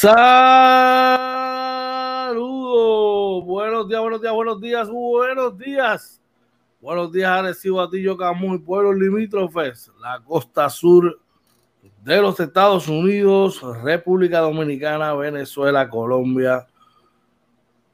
Saludos. Buenos días, buenos días, buenos días, buenos días. Buenos días, Arecibo, Atillo, Camuy, pueblos limítrofes, la costa sur de los Estados Unidos, República Dominicana, Venezuela, Colombia.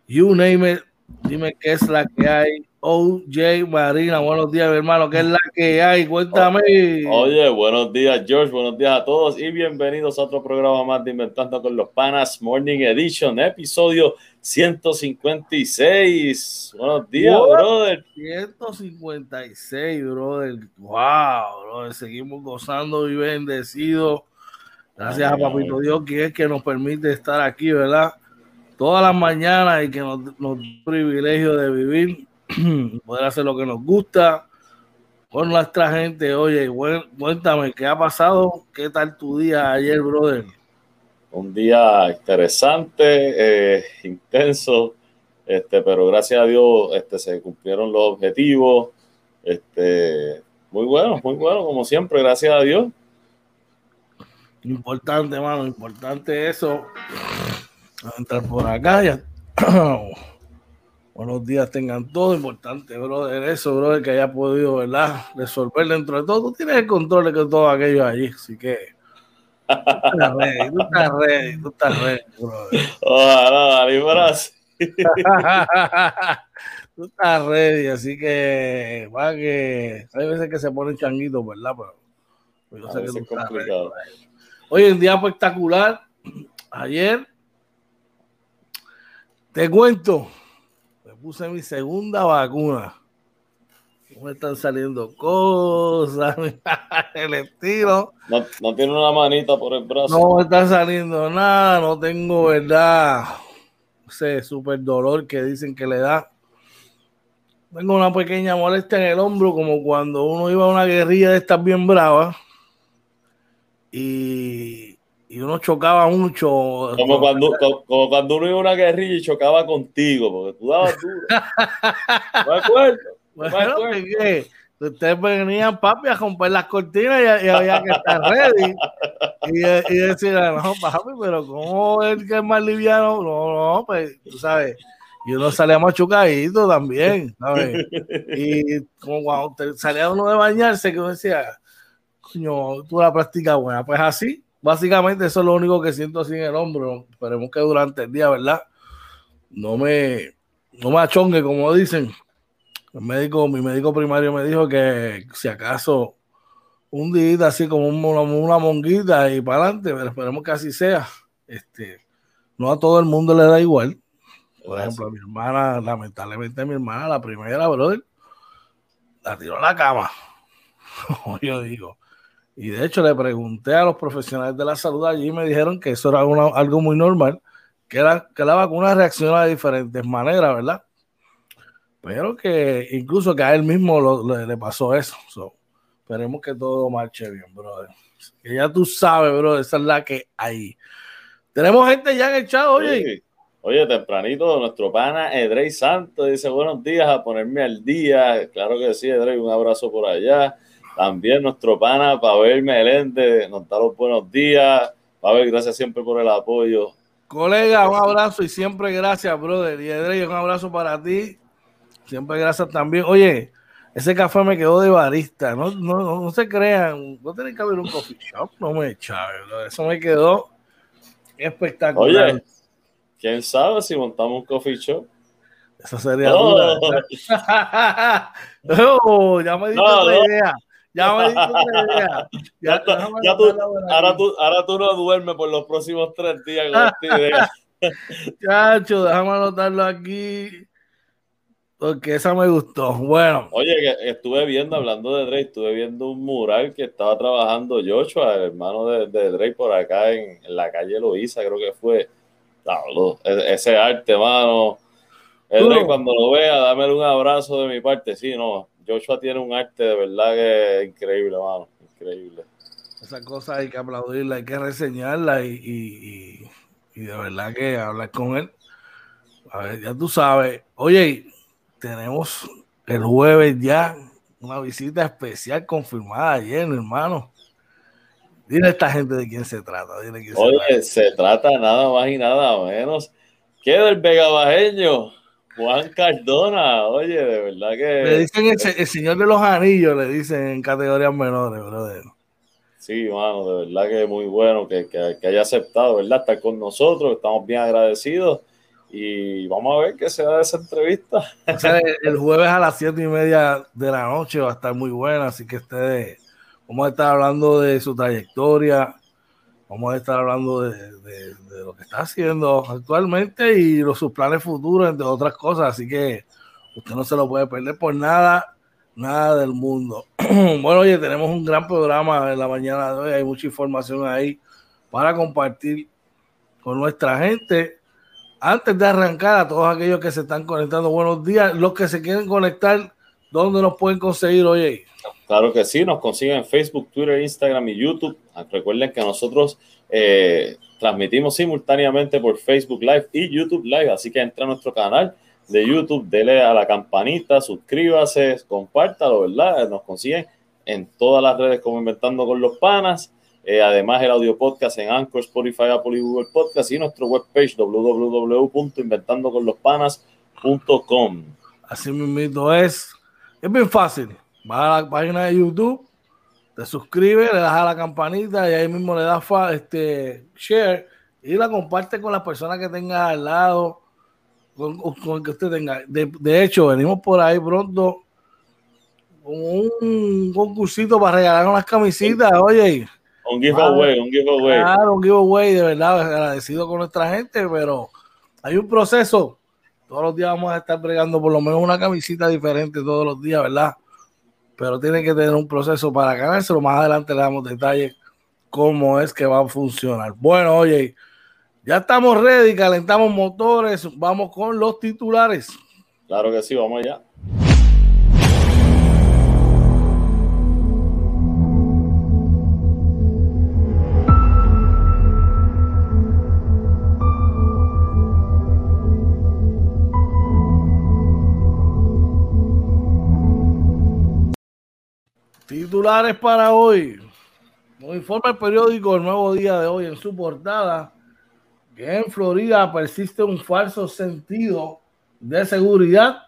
You name it. Dime qué es la que hay. OJ Marina, buenos días, mi hermano. ¿Qué es la que hay? Cuéntame. Oye, buenos días, George. Buenos días a todos y bienvenidos a otro programa más de Inventando con los Panas Morning Edition, episodio 156. Buenos días, brother. 156, brother. Wow, brother. Seguimos gozando y bendecidos. Gracias a Papito Dios, que es que nos permite estar aquí, ¿verdad? Todas las mañanas y que nos, nos da el privilegio de vivir poder hacer lo que nos gusta con nuestra gente. Oye, cuéntame, ¿qué ha pasado? ¿Qué tal tu día ayer, brother? Un día interesante, eh, intenso, este, pero gracias a Dios este, se cumplieron los objetivos. Este, muy bueno, muy bueno, como siempre, gracias a Dios. Importante, mano, importante eso. entrar por acá ya. Buenos días, tengan todo importante, brother. Eso, brother, que haya podido, ¿verdad? Resolver dentro de todo. Tú tienes el control de todo aquello allí, así que. Tú estás ready, tú estás ready, tú estás ready, brother. Ojalá, libras. tú estás ready, así que. Va que. Hay veces que se ponen changuitos, ¿verdad? Pero, yo sé que tú estás ready. Hoy en día espectacular. Ayer. Te cuento puse mi segunda vacuna. me están saliendo cosas, el estilo. No, no, tiene una manita por el brazo. No me está saliendo nada, no tengo, ¿verdad? Ese super dolor que dicen que le da. Tengo una pequeña molestia en el hombro, como cuando uno iba a una guerrilla de estas bien bravas. Y y uno chocaba mucho. Como cuando, como, cuando uno iba a una guerrilla y chocaba contigo, porque tú dabas duro. me acuerdo. Bueno, que ustedes venían, papi, a romper las cortinas y, había que estar ready. Y, y decir, no, papi, pero ¿cómo es que es más liviano? No, no, pues tú sabes. Y uno salía machucadito también, ¿sabes? Y como cuando salía uno de bañarse, que uno decía, coño, tú la práctica buena, pues así básicamente eso es lo único que siento así en el hombro. Esperemos que durante el día, ¿verdad? No me, no me achongue, como dicen. El médico, mi médico primario me dijo que si acaso un día así como una, monguita y para adelante, pero esperemos que así sea. Este, no a todo el mundo le da igual. Por ejemplo, a mi hermana, lamentablemente mi hermana, la primera, brother, la tiró a la cama. Yo digo, y de hecho le pregunté a los profesionales de la salud allí y me dijeron que eso era algo muy normal, que, era, que la vacuna reacciona de diferentes maneras, ¿verdad? Pero que incluso que a él mismo le, pasó eso. esperemos que todo marche bien, brother. Que ya tú sabes, bro, esa es la que hay. Tenemos gente ya en el chat, oye. Oye, tempranito, nuestro pana Edrey Santos dice buenos días a ponerme al día. Claro que sí, Edrey, un abrazo por allá. También nuestro pana Pavel Meléndez nos da los buenos días. Pavel, gracias siempre por el apoyo. Colega, un abrazo y siempre gracias, brother. Y Edrey, un abrazo para ti. Siempre gracias también. Oye, ese café me quedó de barista. No, no, no, se crean. No tiene que haber un coffee shop. No me echaba. Eso me quedó espectacular. Oye, quién sabe si montamos un coffee shop. Eso sería oh. oh, ya me diste la idea. Ya me. Ya, tú, ahora, tú, ahora tú no duermes por los próximos tres días con esta idea. Chacho, déjame anotarlo aquí. Porque esa me gustó. Bueno. Oye, estuve viendo, hablando de Drake, estuve viendo un mural que estaba trabajando Joshua, el hermano de, de Drake, por acá en, la calle Loíza, creo que fue. E, ese arte, mano. Drake, cuando lo vea, dámele un abrazo de mi parte. Sí, no, Joshua tiene un arte de verdad que es increíble, mano. Increíble. Esa cosa hay que aplaudirla, hay que reseñarla y, de verdad que hablar con él. A ver, ya tú sabes. Oye, tenemos el jueves ya una visita especial confirmada ayer, hermano. Dile a esta gente de quién se trata. Dile quién Oye, se trata. nada más y nada menos que del Vega Bajeño, Juan Cardona. Oye, de verdad que. Le dicen el, señor de los anillos, le dicen en categorías menores, brother. Sí, mano, de verdad que es muy bueno que, que, haya aceptado, ¿verdad? Estar con nosotros, estamos bien agradecidos y vamos a ver qué se da de esa entrevista. el, jueves a las siete y media de la noche va a estar muy buena, así que ustedes vamos a estar hablando de su trayectoria, vamos a estar hablando de, lo que está haciendo actualmente y los, sus planes futuros, entre otras cosas, así que usted no se lo puede perder por nada, nada del mundo. bueno, oye, tenemos un gran programa en la mañana de hoy, hay mucha información ahí para compartir con nuestra gente. Antes de arrancar a todos aquellos que se están conectando, buenos días, los que se quieren conectar, ¿dónde nos pueden conseguir hoy? Claro que sí, nos consiguen en Facebook, Twitter, Instagram y YouTube. Ah, recuerden que nosotros eh, transmitimos simultáneamente por Facebook Live y YouTube Live, así que entra a nuestro canal de YouTube, dele a la campanita, suscríbase, compártalo, ¿verdad? Nos consiguen en todas las redes como Inventando con los Panas. Eh, además, el audio podcast en Anchor, Spotify, Apple y Google Podcast y nuestro webpage www.inventandoconlospanas.com. Así mismo es. Es bien fácil vas a la página de YouTube, te suscribes, le das a la campanita y ahí mismo le das este, share y la comparte con las personas que tengas al lado, con, con que usted tenga. De, hecho, venimos por ahí pronto con un concursito para regalar unas camisitas, oye. Un giveaway, un giveaway. Claro, un giveaway, de verdad, agradecido con nuestra gente, pero hay un proceso. Todos los días vamos a estar bregando por lo menos una camisita diferente todos los días, ¿verdad? Pero tiene que tener un proceso para ganárselo. Más adelante le damos detalles cómo es que va a funcionar. Bueno, oye, ya estamos ready, calentamos motores, vamos con los titulares. Claro que sí, vamos allá. Titulares para hoy. Nos informa el periódico El Nuevo Día de hoy en su portada que en Florida persiste un falso sentido de seguridad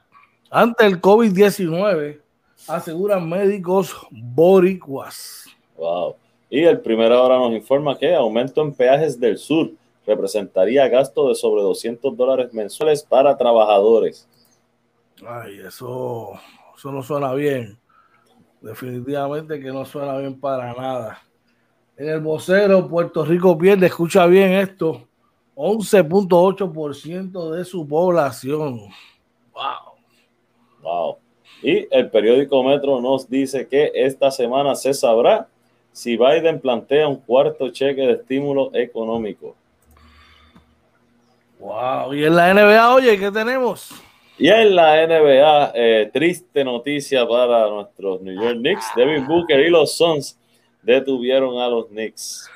ante el COVID-19, aseguran médicos boricuas. Wow. Y el primero ahora nos informa que aumento en peajes del sur representaría gasto de sobre 200 dólares mensuales para trabajadores. Ay, eso, eso no suena bien definitivamente que no suena bien para nada. En el vocero, Puerto Rico pierde, escucha bien esto, 11.8% de su población. Wow. Wow. Y el periódico Metro nos dice que esta semana se sabrá si Biden plantea un cuarto cheque de estímulo económico. Wow. Y en la NBA, oye, ¿qué tenemos? Y en la NBA, eh, triste noticia para nuestros New York Knicks. Devin Booker y los Suns detuvieron a los Knicks.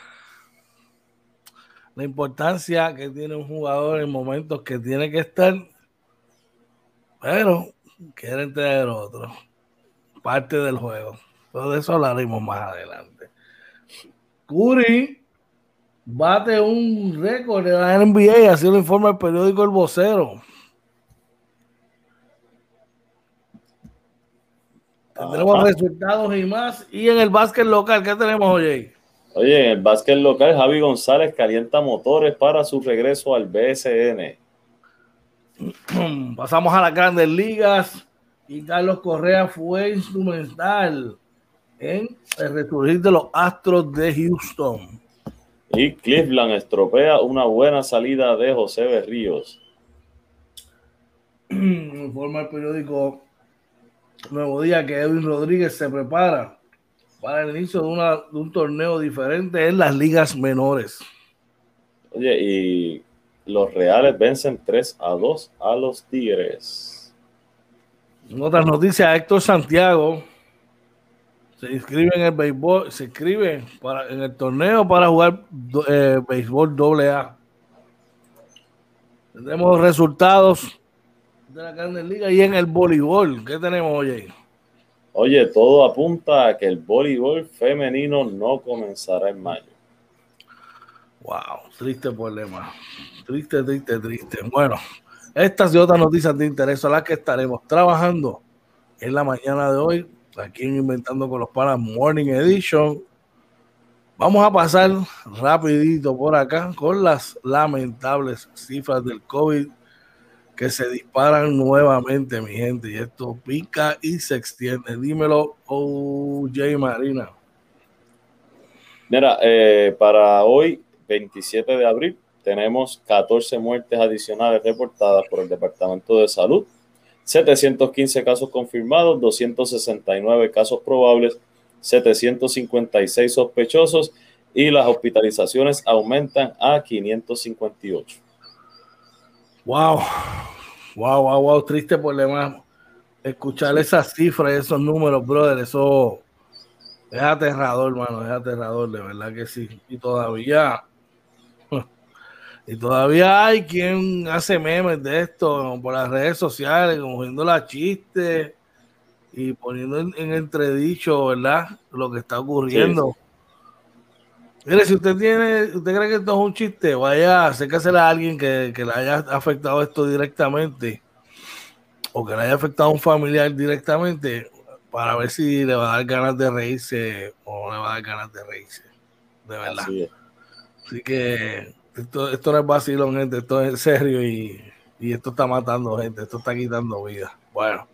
La importancia que tiene un jugador en momentos que tiene que estar, pero quieren tener otro. Parte del juego. Todo eso hablaremos más adelante. Curry bate un récord de la NBA, así lo informa el periódico El Vocero. Tendremos resultados y más. Y en el básquet local, ¿qué tenemos, hoy? Oye, en el básquet local, Javi González calienta motores para su regreso al BSN. Pasamos a las grandes ligas y Carlos Correa fue instrumental en el resurgir de los Astros de Houston. Y Cleveland estropea una buena salida de José Berríos. Informa el periódico Nuevo día que Edwin Rodríguez se prepara para el inicio de, una, de un torneo diferente en las ligas menores. Oye, y los Reales vencen 3 a 2 a los Tigres. En otras noticias, Héctor Santiago se inscribe en el béisbol, se inscribe para, en el torneo para jugar eh, béisbol doble A. Tendremos resultados de la Grande Liga y en el voleibol. ¿Qué tenemos hoy? Oye, todo apunta a que el voleibol femenino no comenzará en mayo. Wow, triste problema. Triste, triste, triste. Bueno, estas y otras noticias de interés son las que estaremos trabajando en la mañana de hoy, aquí en Inventando con los Panas Morning Edition. Vamos a pasar rapidito por acá con las lamentables cifras del COVID que se disparan nuevamente, mi gente. Y esto pica y se extiende. Dímelo, OJ Marina. Mira, eh, para hoy, 27 de abril, tenemos 14 muertes adicionales reportadas por el Departamento de Salud, 715 casos confirmados, 269 casos probables, 756 sospechosos y las hospitalizaciones aumentan a 558. Wow, wow, wow, wow, triste problema. Escuchar esas cifras, esos números, brother, eso es aterrador, hermano, es aterrador, de verdad que sí. Y todavía, y todavía hay quien hace memes de esto por las redes sociales, como viendo la chiste y poniendo en, entredicho, ¿verdad? Lo que está ocurriendo. Mire, si usted tiene, usted cree que esto es un chiste, vaya, acérquese a alguien que, que le haya afectado esto directamente o que le haya afectado a un familiar directamente para ver si le va a dar ganas de reírse o no le va a dar ganas de reírse. De verdad. Así, que esto, esto no es vacilón, gente, esto es serio y, y, esto está matando gente, esto está quitando vida. Bueno.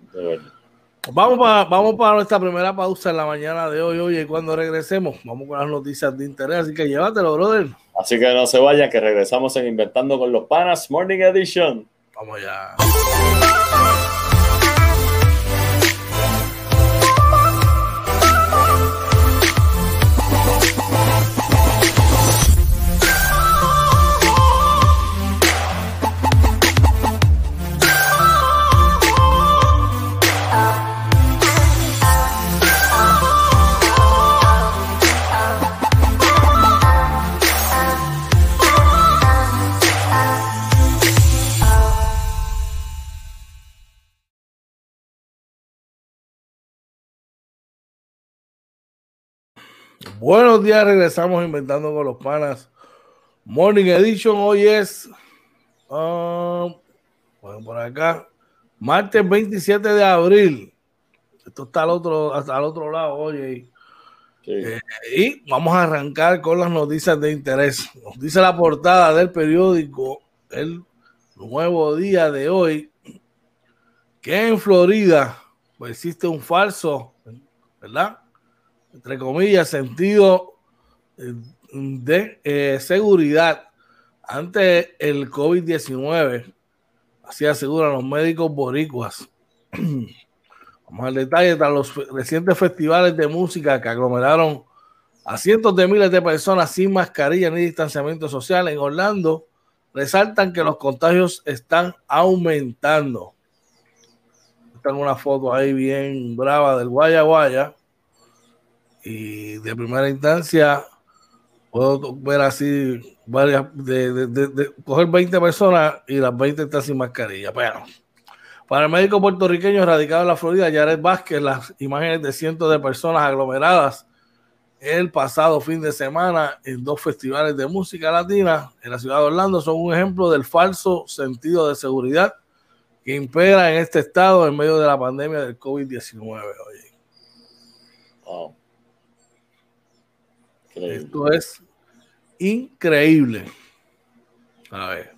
Vamos para, vamos para nuestra primera pausa en la mañana de hoy. Oye, cuando regresemos, vamos con las noticias de interés. Así que llévatelo, brother. Así que no se vayan, que regresamos en Inventando con los Panas Morning Edition. Vamos ya. Buenos días, regresamos inventando con los panas. Morning Edition, hoy es, um, bueno, por acá, martes 27 de abril. Esto está al otro, hasta al otro lado, oye. Eh, y vamos a arrancar con las noticias de interés. Nos dice la portada del periódico El Nuevo Día de hoy que en Florida pues, existe un falso, ¿verdad? Entre comillas, sentido eh, de eh, seguridad ante el COVID-19. Así aseguran los médicos boricuas. Vamos al detalle, tras los recientes festivales de música que aglomeraron a cientos de miles de personas sin mascarilla ni distanciamiento social en Orlando, resaltan que los contagios están aumentando. Están una foto ahí bien brava del Guaya Guaya y de primera instancia puedo ver así varias, de, de, coger 20 personas y las 20 están sin mascarilla. Pero para el médico puertorriqueño radicado en la Florida, Jared Vázquez, las imágenes de cientos de personas aglomeradas el pasado fin de semana en dos festivales de música latina en la ciudad de Orlando son un ejemplo del falso sentido de seguridad que impera en este estado en medio de la pandemia del COVID-19. Wow. Esto es increíble. A ver.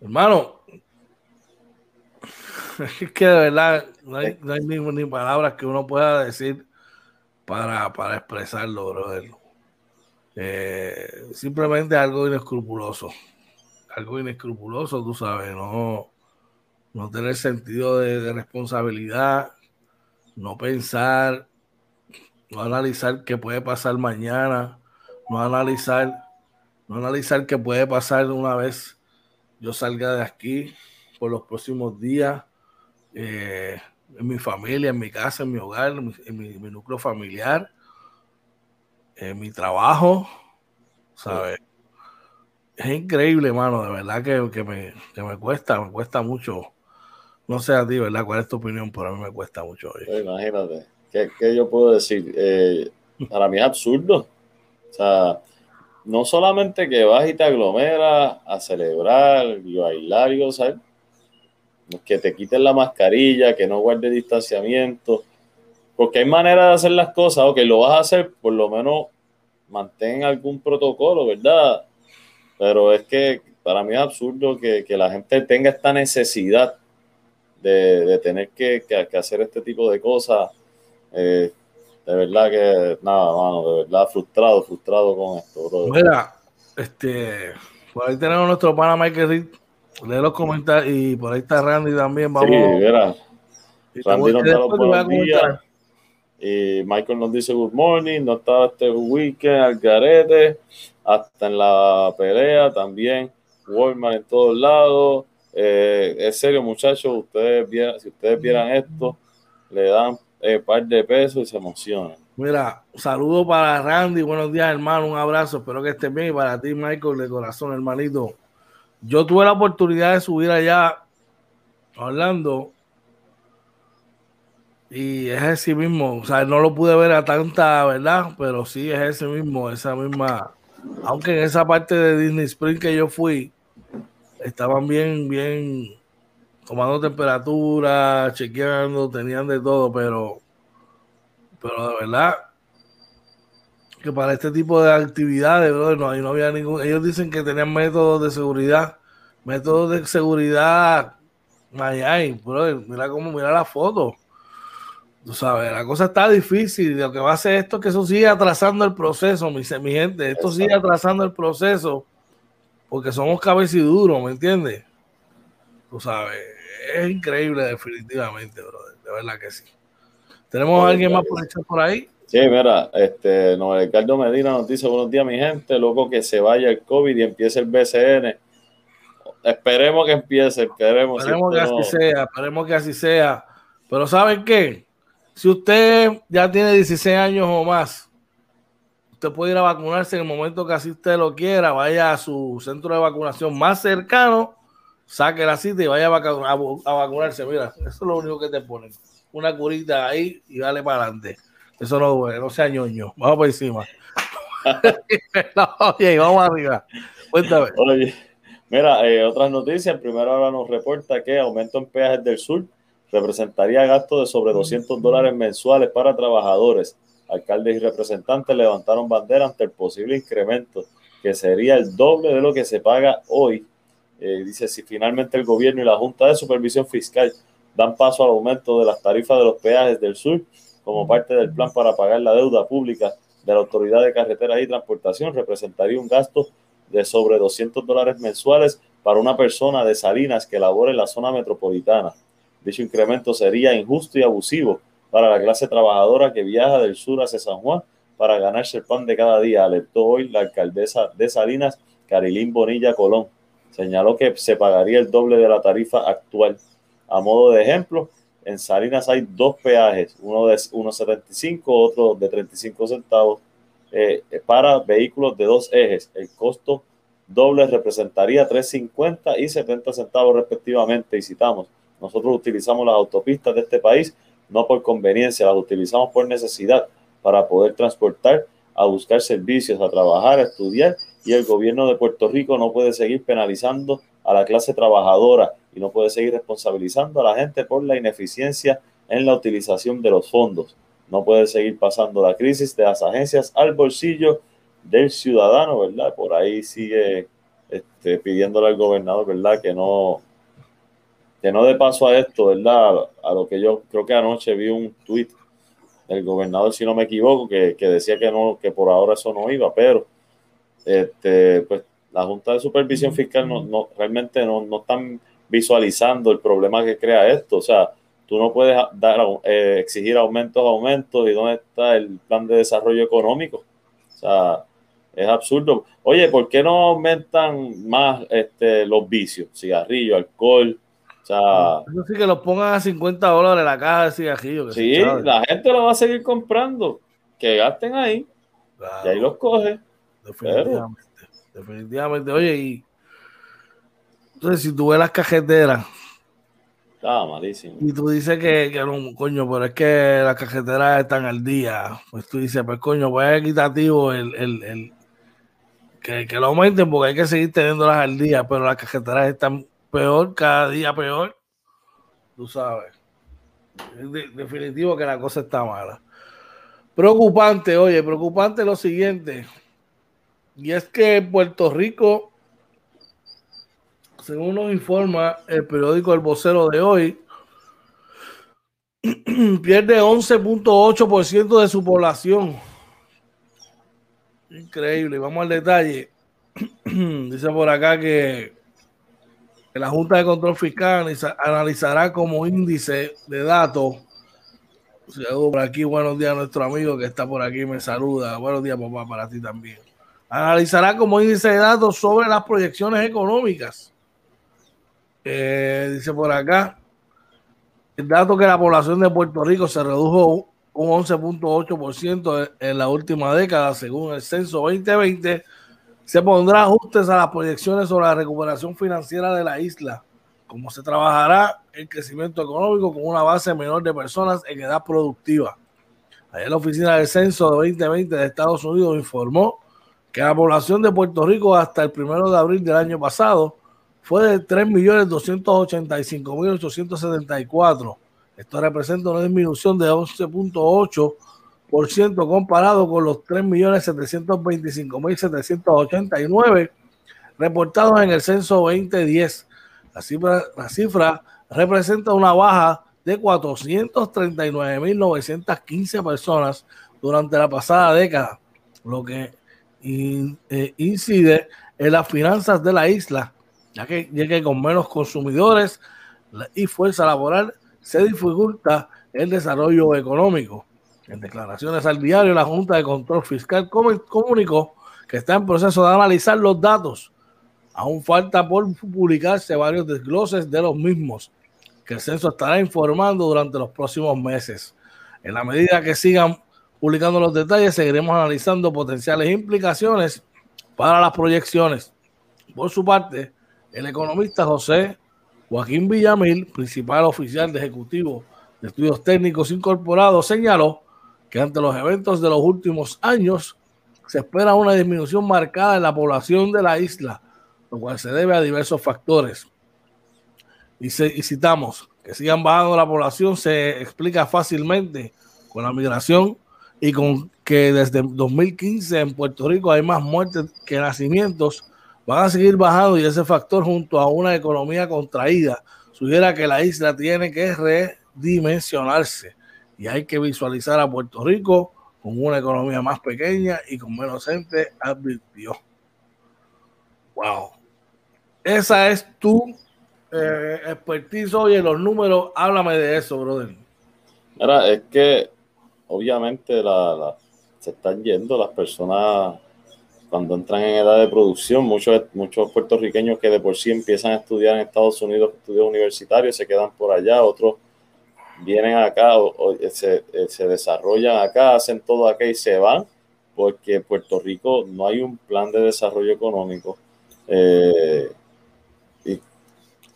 Hermano, es que de verdad no hay, ni, palabras que uno pueda decir para, para expresarlo, brother. Eh, simplemente algo inescrupuloso. Algo inescrupuloso, tú sabes, no, no tener sentido de responsabilidad, no pensar, no analizar qué puede pasar mañana, no analizar, no analizar qué puede pasar una vez yo salga de aquí por los próximos días, eh, en mi familia, en mi casa, en mi hogar, en mi, núcleo familiar, en mi trabajo, ¿sabes? Es increíble, hermano, de verdad que, me, que me cuesta, me cuesta mucho No sé a ti, ¿verdad? ¿Cuál es tu opinión? Pero a mí me cuesta mucho hoy. Pues imagínate. ¿Qué, ¿Qué, yo puedo decir? Eh, para mí es absurdo. O sea, no solamente que vas y te aglomeras a celebrar y bailar y gozar, que te quiten la mascarilla, que no guardes distanciamiento, porque hay manera de hacer las cosas, o que lo vas a hacer, por lo menos mantén algún protocolo, ¿verdad? Pero es que para mí es absurdo que, que la gente tenga esta necesidad de, de tener que, que, hacer este tipo de cosas. Eh, de verdad que, nada, mano, de verdad frustrado, frustrado con esto, bro. Mira, este, por ahí tenemos nuestro pana Michael Reed, lee los comentarios y por ahí está Randy también, vamos. Sí, mira, Randy nos da los buenos días. Y Michael nos dice good morning, no estaba este weekend al garete, hasta en la pelea también, Walmart en todos lados. Eh, es serio, muchachos, ustedes si ustedes vieran esto, le dan eh, par de pesos y se emocionan. Mira, saludo para Randy, buenos días hermano, un abrazo, espero que estés bien y para ti Michael de corazón hermanito. Yo tuve la oportunidad de subir allá hablando y es ese mismo, o sea, no lo pude ver a tanta verdad, pero sí es ese mismo, esa misma, aunque en esa parte de Disney Spring que yo fui, estaban bien, bien tomando temperatura, chequeando, tenían de todo, pero, pero de verdad que para este tipo de actividades, no, no había ningún, ellos dicen que tenían métodos de seguridad, métodos de seguridad, ay, brother, mira cómo, mira la foto. Tú sabes, la cosa está difícil. Lo que va a hacer esto es que eso sigue atrasando el proceso, mi, mi gente. Esto sigue atrasando el proceso porque somos cabeciduros, ¿me entiendes? Tú sabes, es increíble, definitivamente, brother. De verdad que sí. ¿Tenemos a alguien más por echar por ahí? Sí, mira, este, no, Ricardo Medina nos dice buenos días, mi gente. Loco que se vaya el COVID y empiece el BCN. Esperemos que empiece, esperemos. Esperemos que así sea, esperemos que así sea. Pero ¿saben qué? Si usted ya tiene 16 años o más, usted puede ir a vacunarse en el momento que así usted lo quiera. Vaya a su centro de vacunación más cercano, saque la cita y vaya a, vacunarse. Mira, eso es lo único que te ponen. Una curita ahí y dale para adelante. Eso no duele, no sea ñoño. Vamos por encima. oye, vamos arriba. Cuéntame. Oye, mira, eh, otras noticias. Primero ahora nos reporta que aumento en peajes del sur representaría gastos de sobre 200 dólares mensuales para trabajadores. Alcaldes y representantes levantaron bandera ante el posible incremento, que sería el doble de lo que se paga hoy. Eh, dice, si finalmente el gobierno y la Junta de Supervisión Fiscal dan paso al aumento de las tarifas de los peajes del sur como parte del plan para pagar la deuda pública de la Autoridad de Carreteras y Transportación, representaría un gasto de sobre 200 dólares mensuales para una persona de Salinas que labore en la zona metropolitana. Dicho incremento sería injusto y abusivo para la clase trabajadora que viaja del sur hacia San Juan para ganarse el pan de cada día, alertó hoy la alcaldesa de Salinas, Carilín Bonilla Colón. Señaló que se pagaría el doble de la tarifa actual. A modo de ejemplo, en Salinas hay dos peajes, uno de 1,75, otro de 35 centavos, eh, para vehículos de dos ejes. El costo doble representaría 3,50 y 70 centavos respectivamente. Y citamos, nosotros utilizamos las autopistas de este país no por conveniencia, las utilizamos por necesidad para poder transportar, a buscar servicios, a trabajar, a estudiar y el gobierno de Puerto Rico no puede seguir penalizando a la clase trabajadora y no puede seguir responsabilizando a la gente por la ineficiencia en la utilización de los fondos. No puede seguir pasando la crisis de las agencias al bolsillo del ciudadano, ¿verdad? Por ahí sigue este, pidiéndole al gobernador, ¿verdad? Que no, que no de paso a esto, ¿verdad? A lo que yo creo que anoche vi un tuit del gobernador, si no me equivoco, que, decía que no, que por ahora eso no iba, pero este, pues la Junta de Supervisión Fiscal no, no realmente no, no, están visualizando el problema que crea esto. O sea, tú no puedes dar, eh, exigir aumentos, aumentos, y dónde está el plan de desarrollo económico. O sea, es absurdo. Oye, ¿por qué no aumentan más este, los vicios? Cigarrillo, alcohol, eso sí que lo pongan a 50 dólares la caja de cigarrillos. Sí, la gente lo va a seguir comprando. Que gasten ahí. Y ahí los coge. Definitivamente. Definitivamente. Oye, y entonces si tú ves las cajeteras Estaba malísimo. Y tú dices que, que no, coño, pero es que las cajeteras están al día. Pues tú dices, pues coño, pues es equitativo el, el, el que, que, lo aumenten porque hay que seguir teniéndolas al día, pero las cajeteras están peor, cada día peor. Tú sabes. Es de, definitivo que la cosa está mala. Preocupante, oye, preocupante lo siguiente. Y es que Puerto Rico según nos informa el periódico El Vocero de hoy, pierde 11.8% de su población. Increíble. Vamos al detalle. Dice por acá que, la Junta de Control Fiscal analizará como índice de datos. Por aquí. Buenos días a nuestro amigo que está por aquí. Me saluda. Buenos días, papá, para ti también. Analizará como índice de datos sobre las proyecciones económicas eh, dice por acá, el dato que la población de Puerto Rico se redujo un 11.8% en la última década, según el censo 2020, se pondrá ajustes a las proyecciones sobre la recuperación financiera de la isla, como se trabajará el crecimiento económico con una base menor de personas en edad productiva. Ayer la oficina del censo de 2020 de Estados Unidos informó que la población de Puerto Rico hasta el primero de abril del año pasado fue de 3.285.874. Esto representa una disminución de 11.8% comparado con los 3.725.789 reportados en el censo 2010. La cifra, la cifra representa una baja de 439.915 personas durante la pasada década, lo que eh, incide en las finanzas de la isla ya que, llegue con menos consumidores y fuerza laboral se dificulta el desarrollo económico. En declaraciones al diario, la Junta de Control Fiscal comunicó que está en proceso de analizar los datos. Aún falta por publicarse varios desgloses de los mismos, que el censo estará informando durante los próximos meses. En la medida que sigan publicando los detalles, seguiremos analizando potenciales implicaciones para las proyecciones. Por su parte, el economista José Joaquín Villamil, principal oficial de Ejecutivo de Estudios Técnicos Incorporados, señaló que ante los eventos de los últimos años se espera una disminución marcada en la población de la isla, lo cual se debe a diversos factores. Y, y citamos, que sigan bajando la población se explica fácilmente con la migración y con que desde 2015 en Puerto Rico hay más muertes que nacimientos van a seguir bajando y ese factor junto a una economía contraída sugiere que la isla tiene que redimensionarse y hay que visualizar a Puerto Rico con una economía más pequeña y con menos gente, advirtió. Wow. Esa es tu eh, expertise hoy en los números. Háblame de eso, brother. Es que obviamente se están yendo las personas cuando entran en edad de producción, muchos, muchos puertorriqueños que de por sí empiezan a estudiar en Estados Unidos, estudios universitarios, se quedan por allá, otros vienen acá o, se, eh, se, desarrollan acá, hacen todo acá y se van, porque Puerto Rico no hay un plan de desarrollo económico. Eh, y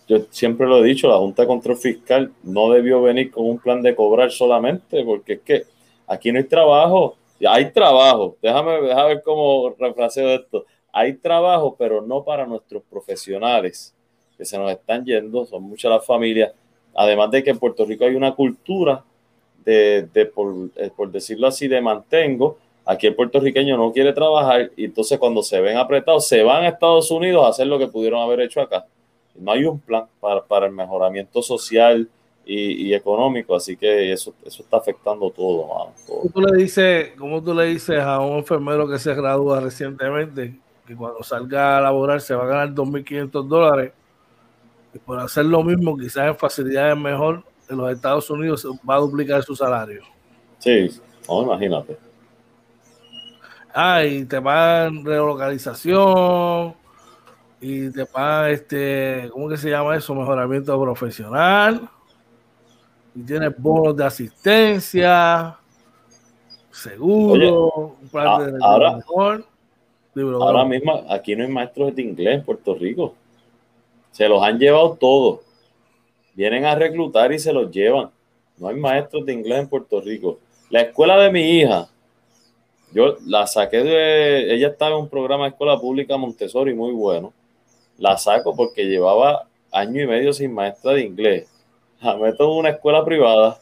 yo siempre lo he dicho, la Junta de Control Fiscal no debió venir con un plan de cobrar solamente, porque es que aquí no hay trabajo hay trabajo, déjame, déjame ver cómo refraseo esto. Hay trabajo, pero no para nuestros profesionales que se nos están yendo, son muchas las familias. Además de que en Puerto Rico hay una cultura de, de por, eh, decirlo así, de mantengo. Aquí el puertorriqueño no quiere trabajar y entonces cuando se ven apretados se van a Estados Unidos a hacer lo que pudieron haber hecho acá. No hay un plan para el mejoramiento social, y, económico, así que eso, eso está afectando todo, ¿Cómo, tú le dices, ¿Cómo tú le dices a un enfermero que se gradúa recientemente que cuando salga a laborar se va a ganar 2.500 dólares y por hacer lo mismo, quizás en facilidades mejor, en los Estados Unidos va a duplicar su salario? Sí, imagínate. Ah, y te pagan relocalización y te pagan este, ¿cómo que se llama eso? Mejoramiento profesional y tienes bonos de asistencia, seguro, un plan de ahora, ahora mismo aquí no hay maestros de inglés en Puerto Rico. Se los han llevado todos. vienen a reclutar y se los llevan. No hay maestros de inglés en Puerto Rico. La escuela de mi hija, yo la saqué de, ella estaba en un programa de escuela pública Montessori muy bueno. La saco porque llevaba año y medio sin maestra de inglés. La meto en una escuela privada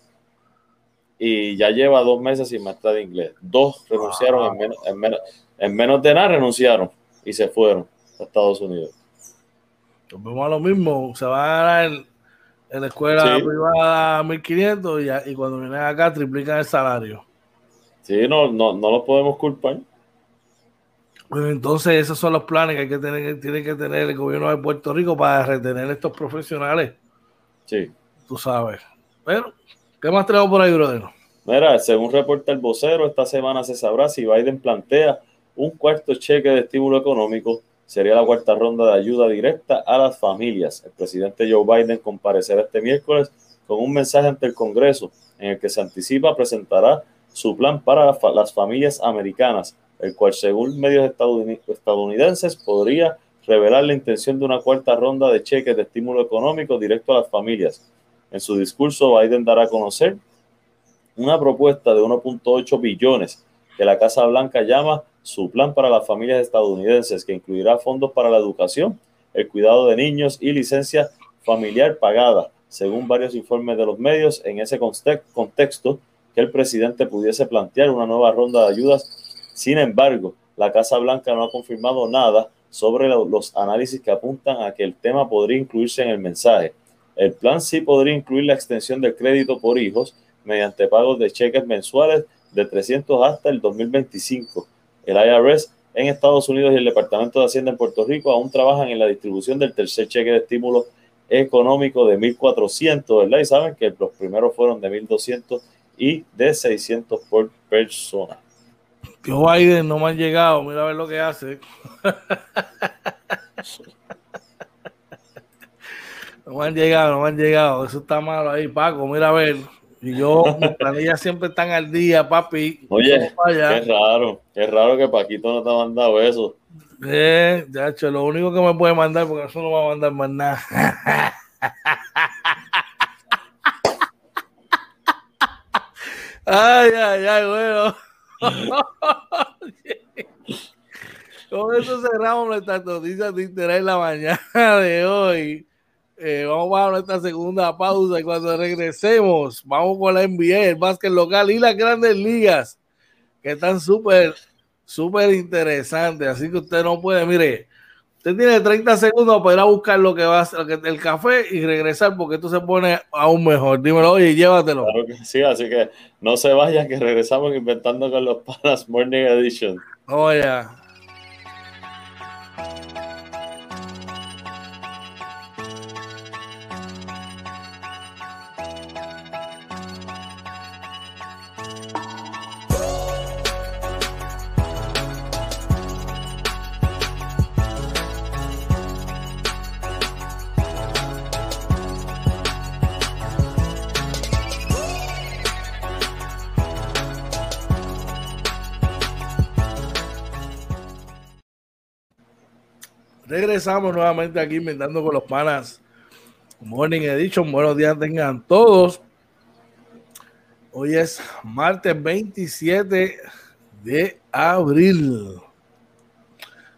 y ya lleva dos meses sin maestra de inglés. Dos renunciaron en, menos, en, menos, de nada, renunciaron y se fueron a Estados Unidos. vemos a lo mismo, se va a ganar en la escuela privada 1500 y, y cuando vienen acá triplican el salario. Sí, no, no, no lo podemos culpar. Pues entonces esos son los planes que hay que tener, tiene que tener el gobierno de Puerto Rico para retener estos profesionales. Sí. Tú sabes. Pero ¿Qué más tenemos por ahí, brother? Mira, según reporta el vocero, esta semana se sabrá si Biden plantea un cuarto cheque de estímulo económico. Sería la cuarta ronda de ayuda directa a las familias. El presidente Joe Biden comparecerá este miércoles con un mensaje ante el Congreso en el que se anticipa presentará su plan para las familias americanas, el cual según medios estadounidenses podría revelar la intención de una cuarta ronda de cheques de estímulo económico directo a las familias en su discurso, Biden dará a conocer una propuesta de 1.8 billones que la Casa Blanca llama su plan para las familias estadounidenses, que incluirá fondos para la educación, el cuidado de niños y licencia familiar pagada, según varios informes de los medios. En ese contexto, que el presidente pudiese plantear una nueva ronda de ayudas. Sin embargo, la Casa Blanca no ha confirmado nada sobre los análisis que apuntan a que el tema podría incluirse en el mensaje. El plan sí podría incluir la extensión del crédito por hijos mediante pagos de cheques mensuales de 300 hasta el 2025. El IRS en Estados Unidos y el Departamento de Hacienda en Puerto Rico aún trabajan en la distribución del tercer cheque de estímulo económico de 1.400, ¿verdad? Y saben que los primeros fueron de 1.200 y de 600 por persona. Que Biden no me han llegado, mira a ver lo que hace. No me han llegado, no me han llegado. Eso está malo ahí, Paco. Mira a ver. Y yo, mis planillas siempre están al día, papi. Oye, qué raro. Qué raro que Paquito no te ha mandado eso. Eh, ya hecho, lo único que me puede mandar, porque eso no va a mandar más nada. ay, ay, ay, bueno. Con eso cerramos nuestras noticias de interés en la mañana de hoy. Eh, vamos a nuestra segunda pausa y cuando regresemos, vamos con la NBA, el básquet local y las grandes ligas, que están súper, súper interesantes. Así que usted no puede, mire, usted tiene 30 segundos para ir a buscar lo que va a hacer, el café y regresar porque esto se pone aún mejor. Dímelo, oye, llévatelo. Claro que sí, así que no se vayan, que regresamos inventando con los panas Morning Edition. Oh, ya. Regresamos nuevamente aquí inventando con los panas. Morning Edition. Buenos días tengan todos. Hoy es martes 27 de abril.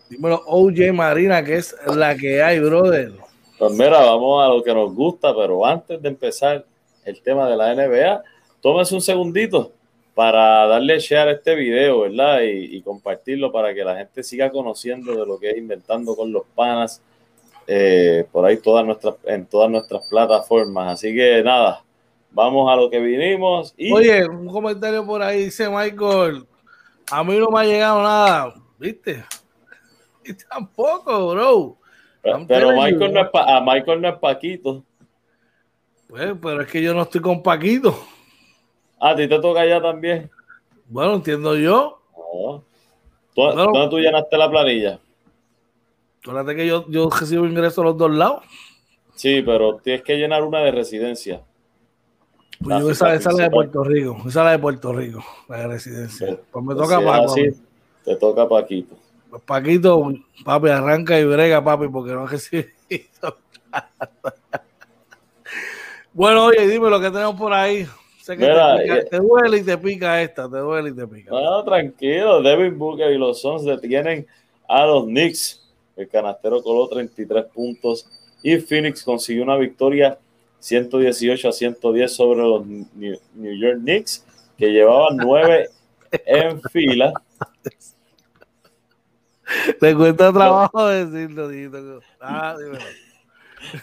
Dímelo, OJ Marina, que es la que hay, brother. Pues mira, vamos a lo que nos gusta, pero antes de empezar el tema de la NBA, tómese un segundito para darle share a este video, ¿verdad? Y, compartirlo para que la gente siga conociendo de lo que es Inventando con los Panas eh, por ahí todas nuestras, en todas nuestras plataformas. Así que nada, vamos a lo que vinimos. Y... Oye, un comentario por ahí dice Michael, a mí no me ha llegado nada, ¿viste? Y tampoco, bro. Pero, Michael no es a Michael no es Paquito. Pues, pero es que yo no estoy con Paquito. Ah, ¿a ti te toca ya también? Bueno, entiendo yo. ¿Dónde tú llenaste la planilla? Acuérdate que yo, yo recibo ingresos a los dos lados. Sí, pero tienes que llenar una de residencia. Pues yo esa, esa es la de Puerto Rico. Esa es la de Puerto Rico, la de residencia. Pues, pues me toca Paco. te toca Paquito. Pues Paquito, papi, arranca y brega, papi, porque no recibido. Bueno, oye, dime lo que tenemos por ahí. Sé que te, pica, eh, te, duele y te pica esta, te duele y te pica. No, tranquilo, Devin Booker y los Suns detienen a los Knicks. El canastero coló 33 puntos y Phoenix consiguió una victoria 118 a 110 sobre los New, York Knicks, que llevaban 9 en fila. Te cuesta trabajo decirlo, ah,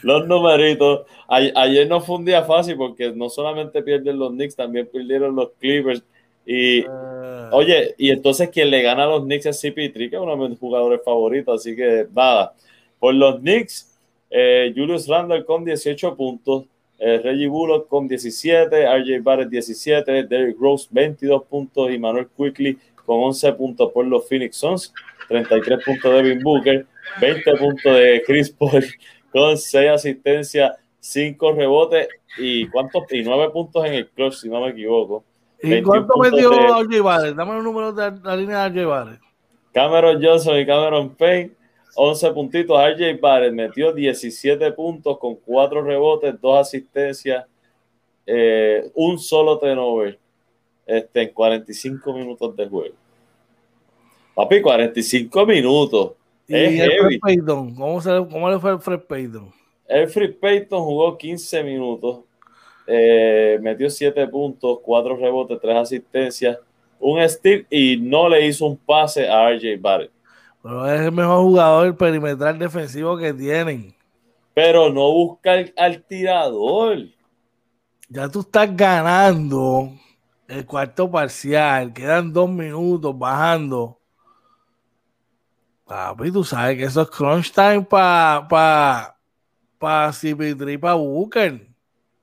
Los numeritos. ayer no fue un día fácil porque no solamente pierden los Knicks, también perdieron los Clippers. Y ah. oye, y entonces quien le gana a los Knicks es CP3, que es uno de mis jugadores favoritos. Así que nada, por los Knicks, eh, Julius Randle con 18 puntos, eh, Reggie Bullock con 17, RJ Barrett 17, Derrick Rose 22 puntos y Manuel Quickly con 11 puntos por los Phoenix Suns, 33 puntos de Devin Booker, 20 puntos de Chris Paul con 6 asistencias, 5 rebotes y cuántos y 9 puntos en el clutch, si no me equivoco. ¿Y cuánto metió RJ Barrett? Dame los números de la línea de RJ Barrett. Cameron Johnson y Cameron Payne 11 puntitos. RJ Barrett metió 17 puntos con 4 rebotes, 2 asistencias, eh, un solo turnover este, en 45 minutos de juego. Papi, 45 minutos. ¿Y el Payton? ¿Cómo, se, ¿Cómo, le fue el Fred Payton? El Fred Payton jugó 15 minutos, eh, metió 7 puntos, 4 rebotes, 3 asistencias, un steal y no le hizo un pase a RJ Barrett. Pero es el mejor jugador perimetral defensivo que tienen. Pero no busca al tirador. Ya tú estás ganando el cuarto parcial. Quedan dos minutos bajando. Papi, tú sabes que eso es crunch time para pa, pa Cipitri y para Booker.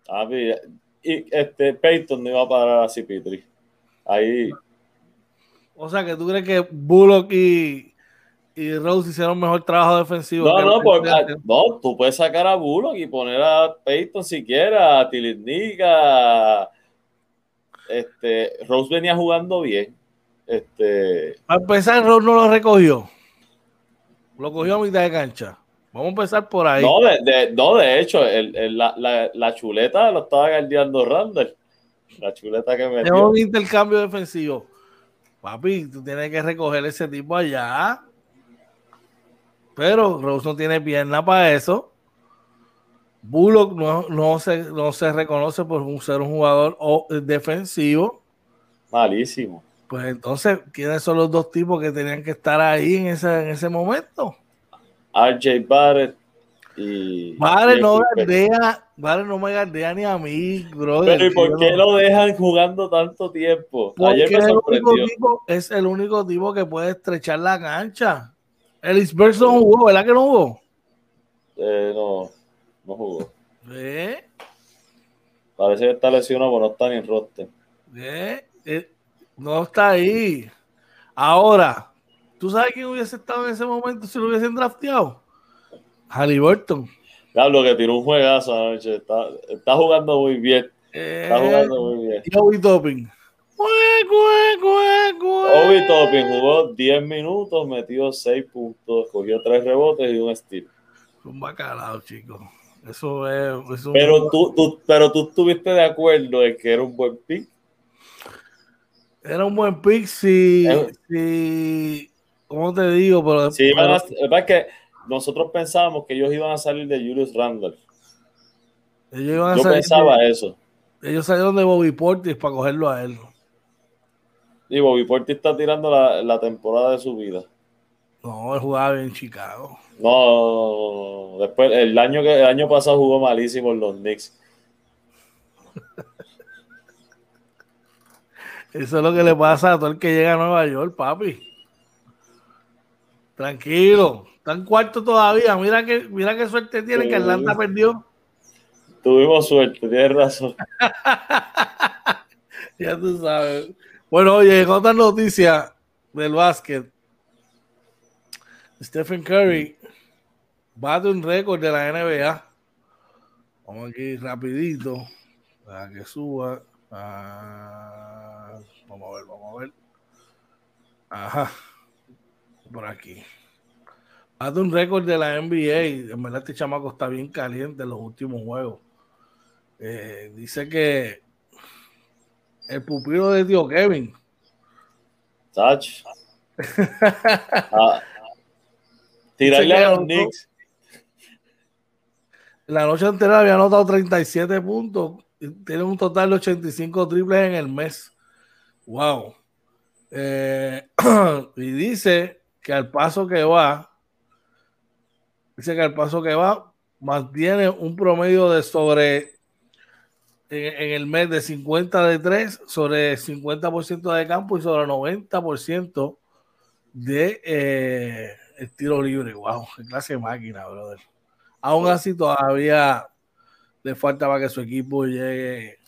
Papi, y este Peyton no iba a parar a Cipitri. Ahí. O sea que tú crees que Bullock y, y Rose hicieron mejor trabajo defensivo. No, no, porque, no, tú puedes sacar a Bullock y poner a Peyton si quieres, a Tilitnica. Este, Rose venía jugando bien. Este, a empezar, Rose no lo recogió. Lo cogió a mitad de cancha. Vamos a empezar por ahí. No, de, no, de hecho, el, la, la, la, chuleta lo estaba guardiando Randall. La chuleta que me. Es un intercambio defensivo. Papi, tú tienes que recoger ese tipo allá. Pero Rose no tiene pierna para eso. Bullock no, no, se, no se reconoce por ser un jugador defensivo. Malísimo. Pues entonces, ¿quiénes son los dos tipos que tenían que estar ahí en ese, en ese momento? RJ Barrett y. Barrett no gardea, Barrett no me gardea ni a mí, brother. Pero ¿y por qué lo dejan jugando tanto tiempo? Ayer me sorprendió. es el único tipo que puede estrechar la cancha. Ellis Berson jugó, ¿verdad que no jugó? Eh, no, no jugó. Parece que está lesionado, pero no está ni en roster. Eh, no está ahí. Ahora, ¿tú sabes quién hubiese estado en ese momento si lo hubiesen drafteado? Halliburton. Claro, que tiró un juegazo anoche. Está, está jugando muy bien. está eh, jugando muy bien. Y Obi Topping. Obi Topping jugó 10 minutos, metió 6 puntos, cogió 3 rebotes y un steal. Un bacalao, chicos. Eso es. pero, tú, tú, pero tú estuviste de acuerdo en que era un buen pick. Era un buen pick si, si ¿cómo te digo? Pero, sí, es que nosotros pensábamos que ellos iban a salir de Julius Randle. Yo pensaba eso. Ellos salieron de Bobby Portis para cogerlo a él. Y Bobby Portis está tirando la, la, temporada de su vida. No, él jugaba en Chicago. No, después el año que el año pasado jugó malísimo en los Knicks. Eso es lo que le pasa a todo el que llega a Nueva York, papi. Tranquilo, están cuarto todavía. Mira que, mira qué suerte tiene que Atlanta perdió. Tuvimos suerte, tienes razón. ya tú sabes. Bueno, oye, en otra noticia del básquet, Stephen Curry bate un récord de la NBA. Vamos aquí rapidito para que suba. Ah, vamos a ver, vamos a ver. Ajá. Por aquí. Bate un récord de la NBA. En verdad, este chamaco está bien caliente en los últimos juegos. Eh, dice que el pupilo de tío Kevin. Touch. ah, tirarle a los Knicks. La noche anterior había anotado 37 puntos. Tiene un total de 85 triples en el mes. Wow. Eh, y dice que al paso que va, dice que al paso que va, mantiene un promedio de sobre en, el mes de 50 de 3, sobre 50% de campo y sobre 90% de eh, tiro libre. Wow, qué clase de máquina, brother. Aún así, todavía le falta para que su equipo llegue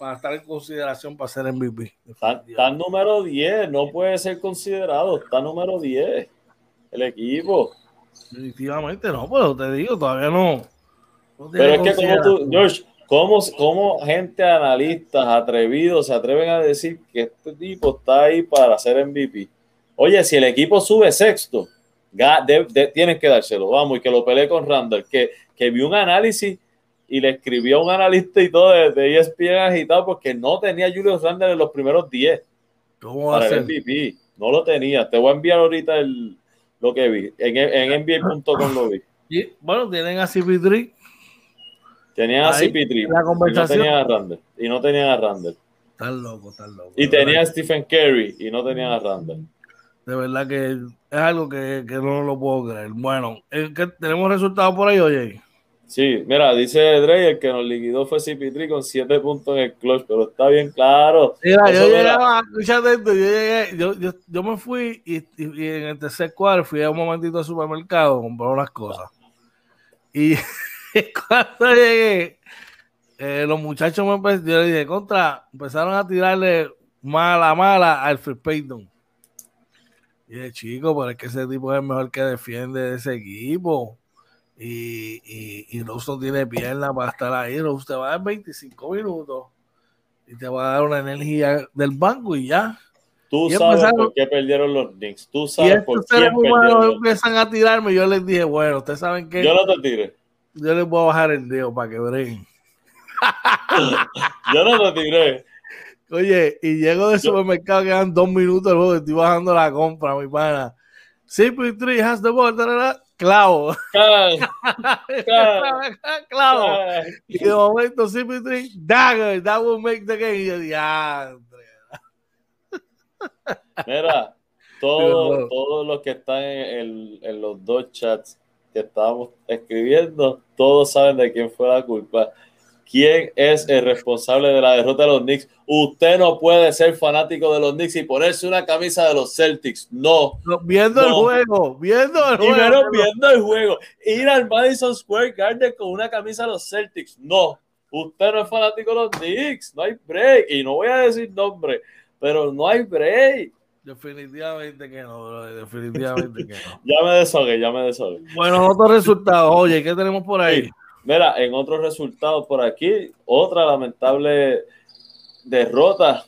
para estar en consideración para ser MVP. Está, está, número 10, no puede ser considerado, está número 10 el equipo. Definitivamente no, pero te digo, todavía no. pero es que como tú, George, ¿cómo, gente analistas atrevidos se atreven a decir que este tipo está ahí para ser MVP? Oye, si el equipo sube sexto, tienes que dárselo, vamos, y que lo pelee con Randall, que, que vio un análisis y le escribió a un analista y todo de, de ESPN agitado porque no tenía Julius Randle en los primeros 10 ¿Cómo para el MVP. No lo tenía. Te voy a enviar ahorita el, lo que vi. En, en NBA.com lo vi. Y, bueno, tienen a CP3. Tenían a CP3. Y no tenían a Randle. Y no tenían a Randle. Están loco, están loco. Y tenían a Stephen Curry y no tenían a Randle. De verdad que es algo que, que no lo puedo creer. Bueno, ¿tenemos resultados por ahí, oye? Sí, mira, dice Dre, el que nos liquidó fue CP3 con 7 puntos en el clutch, pero está bien claro. Mira, yo llegaba, escúchate esto, yo llegué, yo, yo, yo me fui y, y, en el tercer cuadro fui a un momentito al supermercado a comprar unas cosas. Y cuando llegué, eh, los muchachos me empezaron, yo le dije, contra, empezaron a tirarle mala, mala al Alfred Payton. Y dije, chico, pero es que ese tipo es el mejor que defiende ese equipo y, y, y tiene pierna para estar ahí. Rose te va a dar 25 minutos y te va a dar una energía del banco y ya. Tú sabes por qué perdieron los Knicks. Tú sabes por qué perdieron. empiezan a tirarme. Yo les dije, bueno, ustedes saben que. Yo no te tire. Yo les voy a bajar el dedo para que breguen. yo no te tiré. Oye, y llego del supermercado, quedan dos minutos, estoy bajando la compra, mi pana. CP3 has the ball, clavo. clavo. Y de momento CP3, dagger, that will make the game. Y yo dije, Mira, todos todo los que están en, en, los dos chats que estábamos escribiendo, todos saben de quién fue la culpa quién es el responsable de la derrota de los Knicks. Usted no puede ser fanático de los Knicks y ponerse una camisa de los Celtics. No. viendo el juego, viendo el juego. viendo el juego. Ir al Madison Square Garden con una camisa de los Celtics. No. Usted no es fanático de los Knicks. No hay break. Y no voy a decir nombre, pero no hay break. Definitivamente que no, definitivamente que no. ya me desahogué, ya me desahogué. Bueno, otros resultados. Oye, ¿qué tenemos por ahí? Mira, en otros resultados por aquí, otra lamentable derrota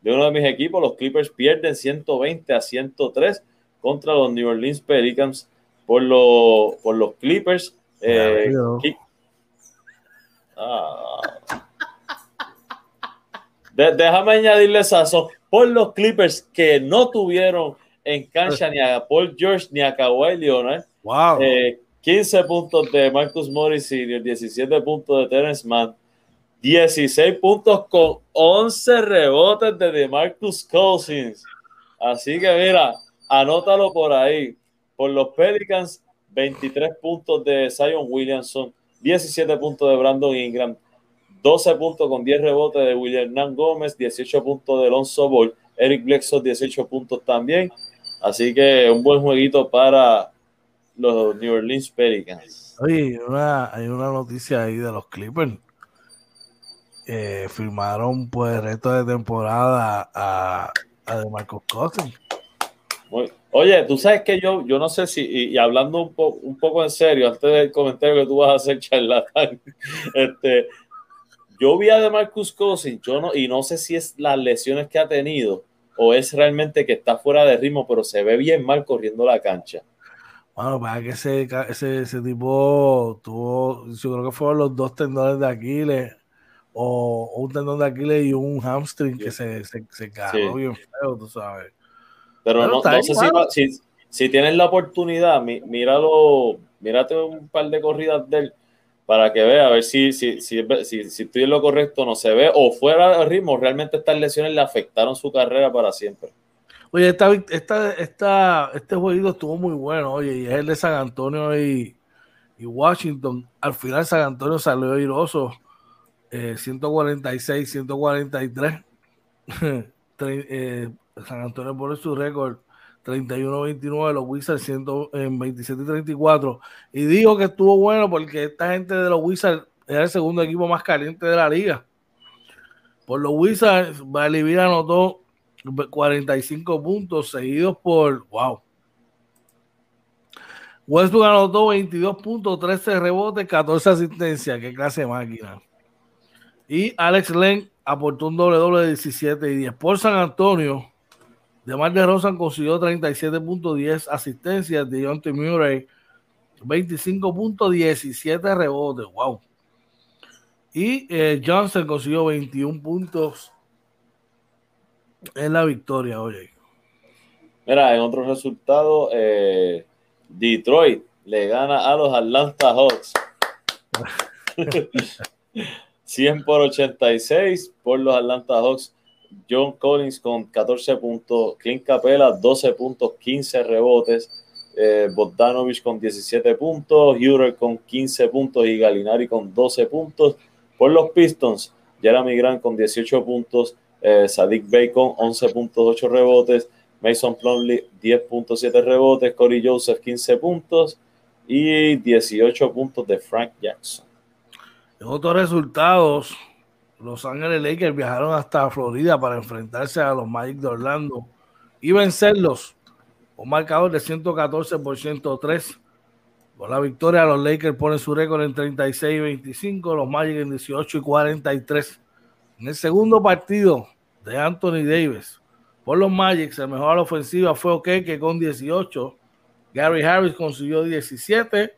de uno de mis equipos. Los Clippers pierden 120 a 103 contra los New Orleans Pelicans por, por los Clippers. Eh, ah. déjame añadirle sazón por los Clippers que no tuvieron en cancha ni a Paul George ni a Kawhi Leonard. Wow. Eh, 15 puntos de Marcus Morris y 17 puntos de Terence Mann. 16 puntos con 11 rebotes de DeMarcus Cousins. Así que mira, anótalo por ahí. Por los Pelicans, 23 puntos de Zion Williamson, 17 puntos de Brandon Ingram, 12 puntos con 10 rebotes de William Gómez, 18 puntos de Alonso Ball, Eric Bledsoe 18 puntos también. Así que un buen jueguito para los New Orleans Pelicans. Oye, hay una noticia ahí de los Clippers. Eh, firmaron pues el resto de temporada a, a DeMarcus Cousins. Oye, tú sabes que yo, yo no sé si, y, hablando un, un poco en serio, antes del comentario que tú vas a hacer, charlatán, este, yo vi a DeMarcus Cousins, yo no, y no sé si es las lesiones que ha tenido o es realmente que está fuera de ritmo, pero se ve bien mal corriendo la cancha. Bueno, para que ese, ese, ese, tipo tuvo, yo creo que fueron los dos tendones de Aquiles o, un tendón de Aquiles y un hamstring que se, se, se bien feo, tú sabes. Pero, no, sé si, si, tienes la oportunidad, míralo, mírate un par de corridas de él para que vea a ver si, si, si, si, estoy en lo correcto, no se ve, o fuera de ritmo, realmente estas lesiones le afectaron su carrera para siempre. Oye, esta, esta, esta, este jueguito estuvo muy bueno, oye, y es el de San Antonio y, Washington. Al final San Antonio salió airoso, eh, 146, 143. eh, San Antonio pone su récord 31-29, los Wizards en 27-34. Y digo que estuvo bueno porque esta gente de los Wizards era el segundo equipo más caliente de la liga. Por los Wizards, Valivir anotó 45 puntos, seguidos por, wow. Westbrook anotó 22 puntos, 13 rebotes, 14 asistencias. Qué clase de máquina. Y Alex Len aportó un doble doble de 17 y 10. Por San Antonio, de Mar de Rosan consiguió 37.10 asistencias. De John Murray, 25.17 rebotes. Wow. Y eh, Johnson consiguió 21 puntos en la victoria, oye. Mira, en otro resultado, eh, Detroit le gana a los Atlanta Hawks. 100 por 86 por los Atlanta Hawks. John Collins con 14 puntos, Clint Capella 12 puntos, 15 rebotes, eh, Bogdanovich con 17 puntos, Hurel con 15 puntos y Galinari con 12 puntos. Por los Pistons, Jeremy Grant con 18 puntos, eh, Sadik Bacon 11.8 rebotes, Mason Plumlee 10.7 rebotes, Corey Joseph 15 puntos y 18 puntos de Frank Jackson. En otros resultados, Los Ángeles Lakers viajaron hasta Florida para enfrentarse a los Magic de Orlando y vencerlos. Un marcador de 114 por 103. Con la victoria, los Lakers ponen su récord en 36 y 25, los Magic en 18 y 43. En el segundo partido de Anthony Davis por los Magic, el mejor a la ofensiva fue Okeke con 18. Gary Harris consiguió 17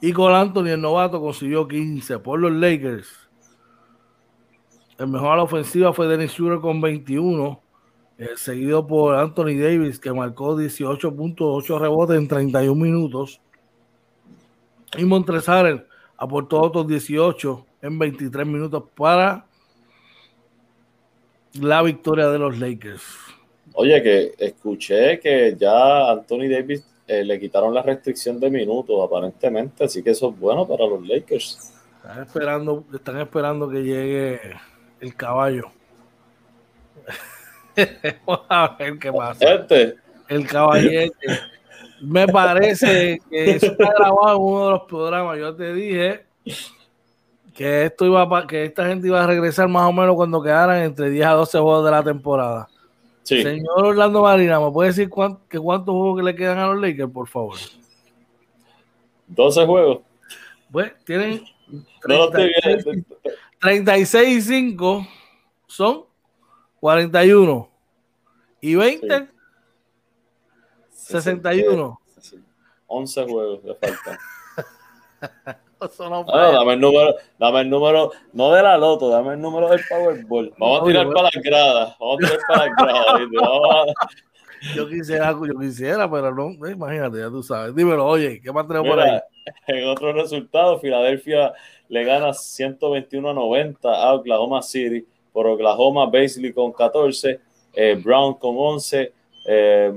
y con Anthony, el novato, consiguió 15 por los Lakers. El mejor a la ofensiva fue Dennis Schroeder con 21, eh, seguido por Anthony Davis, que marcó 18.8 rebotes en 31 minutos. Y Montresaren aportó otros 18 en 23 minutos para la victoria de los Lakers. Oye, que escuché que ya Anthony Davis eh, le quitaron la restricción de minutos, aparentemente, así que eso es bueno para los Lakers. Están esperando, están esperando que llegue el caballo. Vamos a ver qué pasa. Este. El caballete. Me parece que eso está grabado en uno de los programas. Yo te dije que esto iba que esta gente iba a regresar más o menos cuando quedaran entre 10 a 12 juegos de la temporada. Señor Orlando Marina, ¿me puede decir cuántos juegos que le quedan a los Lakers, por favor? 12 juegos. Pues tienen 36, y 5 son 41 y 20 61 11 juegos le faltan dame el número, dame el número, no de la loto, dame el número del Powerball. Vamos a tirar para las gradas, vamos a tirar para las gradas. Yo quisiera, yo quisiera, pero no, imagínate, ya tú sabes. Dímelo, oye, ¿qué más tenemos por ahí? En otro resultado, Filadelfia le gana 121 a 90 a Oklahoma City. Por Oklahoma, Basley con 14, eh, Brown con 11, eh,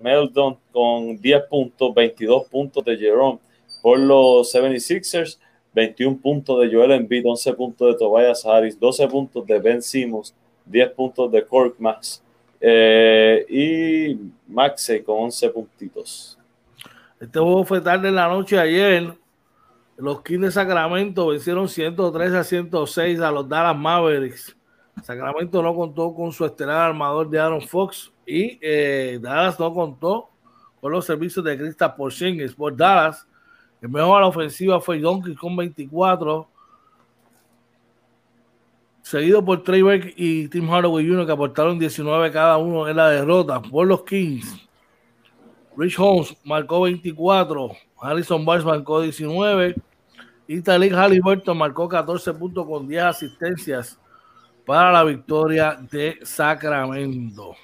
Meldon con 10 puntos, 22 puntos de Jerome por los 76ers, 21 puntos de Joel Embiid, 11 puntos de Tobias Harris, 12 puntos de Ben Simmons, 10 puntos de Cork Max eh, y Maxey con 11 puntitos. Este juego fue tarde en la noche ayer. Los Kings de Sacramento vencieron 103 a 106 a los Dallas Mavericks. Sacramento no contó con su estelar armador de Aaron Fox y eh, Dallas no contó con los servicios de Krista Porzingis. Por Dallas, el mejor a la ofensiva fue Donkey con 24. Seguido por Trey Burke y Tim Hardaway Jr. que aportaron 19 cada uno en la derrota por los Kings. Rich Holmes marcó 24. Harrison Barnes marcó 19. Y Talib Halliburton marcó 14 puntos con 10 asistencias para la victoria de Sacramento.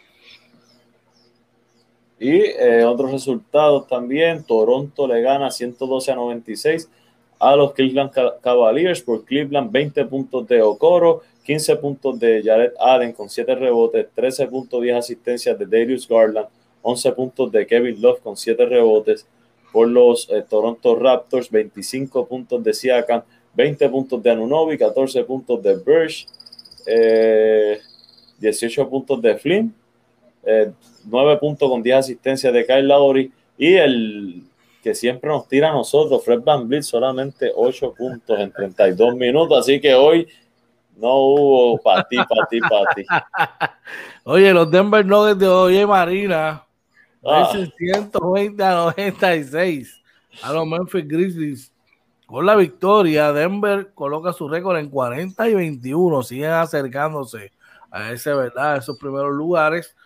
Y eh, otros resultados también, Toronto le gana 112 a 96 a los Cleveland Cavaliers por Cleveland, 20 puntos de Okoro, 15 puntos de Jared Allen con 7 rebotes, 13 puntos, 10 asistencias de Darius Garland, 11 puntos de Kevin Love con 7 rebotes por los eh, Toronto Raptors, 25 puntos de Siakam, 20 puntos de Anunobi, 14 puntos de Birch, 18 eh, puntos de Flynn, 9 puntos con 10 asistencias de Kyle Lowry y el que siempre nos tira a nosotros, Fred Van Vliet, solamente 8 puntos en 32 minutos, así que hoy no hubo para ti, para ti, para ti. Oye, los Denver Nuggets de Oye Marina, ah. 120 a 96 a los Memphis Grizzlies. Con la victoria, Denver coloca su récord en 40 y 21, siguen acercándose a ese, ¿verdad? esos primeros lugares.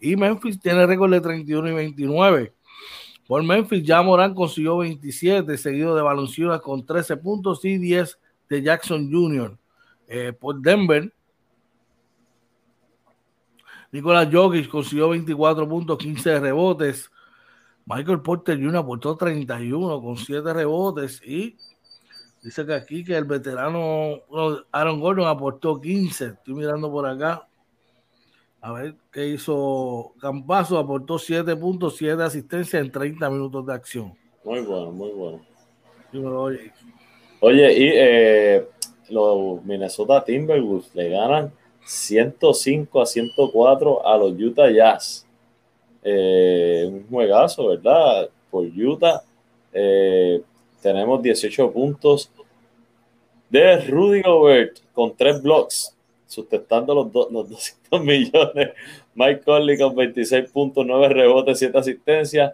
Y Memphis tiene récord de 31 y 29. Por Memphis, ya Morán consiguió 27, seguido de Valenciunas con 13 puntos y 10 de Jackson Jr. Eh, por Denver, Nicolás Jokic consiguió 24 puntos, 15 rebotes. Michael Porter Jr. aportó 31 con 7 rebotes y dice que aquí que el veterano Aaron Gordon aportó 15. Estoy mirando por acá. A ver qué hizo Campazo, aportó 7 puntos, 7 asistencias en 30 minutos de acción. Muy bueno, muy bueno. oye. oye, y eh, los Minnesota Timberwolves le ganan 105 a 104 a los Utah Jazz. Eh, un juegazo, ¿verdad? Por Utah. Eh, tenemos 18 puntos de Rudy Gobert con 3 blocks sustentando los, los 200 millones. Mike Conley con 26 puntos, 9 rebotes, 7 asistencias.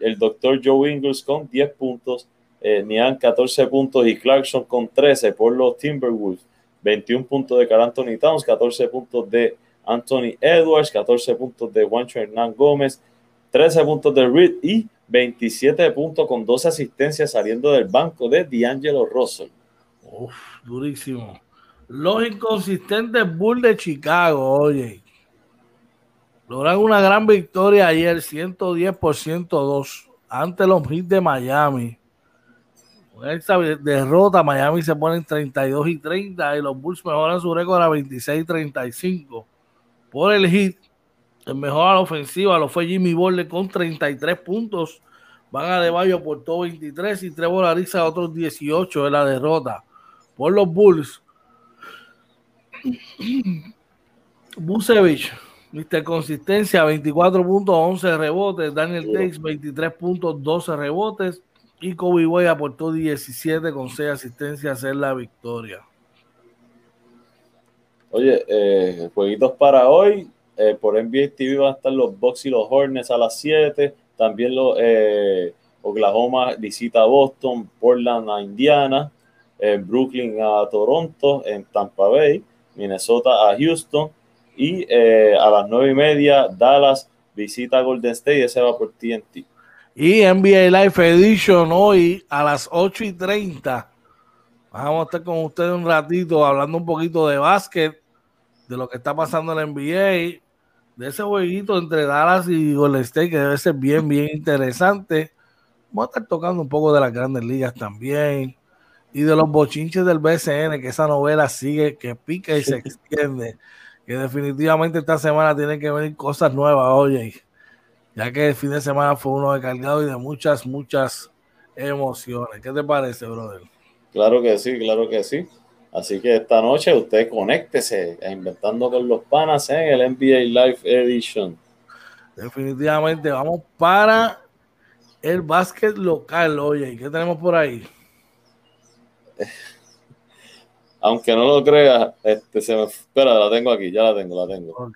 El doctor Joe Ingles con 10 puntos. Eh, Nian 14 puntos y Clarkson con 13 por los Timberwolves. 21 puntos de Carl Anthony Towns, 14 puntos de Anthony Edwards, 14 puntos de Juancho Hernán Gómez, 13 puntos de Reed y 27 puntos con 12 asistencias saliendo del banco de D'Angelo Russell. Uf, durísimo. Los inconsistentes Bulls de Chicago, oye, logran una gran victoria ayer, 110 por 102, ante los Heat de Miami. Con esta derrota, Miami se pone en 32 y 30 y los Bulls mejoran su récord a 26 y 35. Por el Heat, el mejor a la ofensiva lo fue Jimmy Butler con 33 puntos. Van a De Bayo por todo 23 y Trevor Ariza otros 18 en la derrota. Por los Bulls, Busevich, Mr. Consistencia, 24 puntos, 11 rebotes. Daniel Takes, 23 puntos, 12 rebotes. Y Kobe Boy aportó 17 con 6 asistencias en la victoria. Oye, eh, jueguitos para hoy. Eh, por NBA TV van a estar los Bucks y los Hornets a las 7. También los eh, Oklahoma visita a Boston, Portland a Indiana, Brooklyn a Toronto, en Tampa Bay. Minnesota a Houston y eh, a las nueve y media Dallas visita Golden State y ese va por TNT. Y NBA Live Edition hoy a las 8 y 30. Vamos a estar con ustedes un ratito hablando un poquito de básquet, de lo que está pasando en la NBA, de ese jueguito entre Dallas y Golden State que debe ser bien, bien interesante. Vamos a estar tocando un poco de las grandes ligas también y de los bochinches del BCN, que esa novela sigue, que pica y se extiende, que definitivamente esta semana tienen que venir cosas nuevas, oye, ya que el fin de semana fue uno de cargado y de muchas, muchas emociones. ¿Qué te parece, brother? Claro que sí, claro que sí. Así que esta noche usted conéctese a Inventando con los Panas en el NBA Live Edition. Definitivamente, vamos para el básquet local, oye, ¿qué tenemos por ahí? aunque no lo creas, este, se me, espera, la tengo aquí, ya la tengo, la tengo.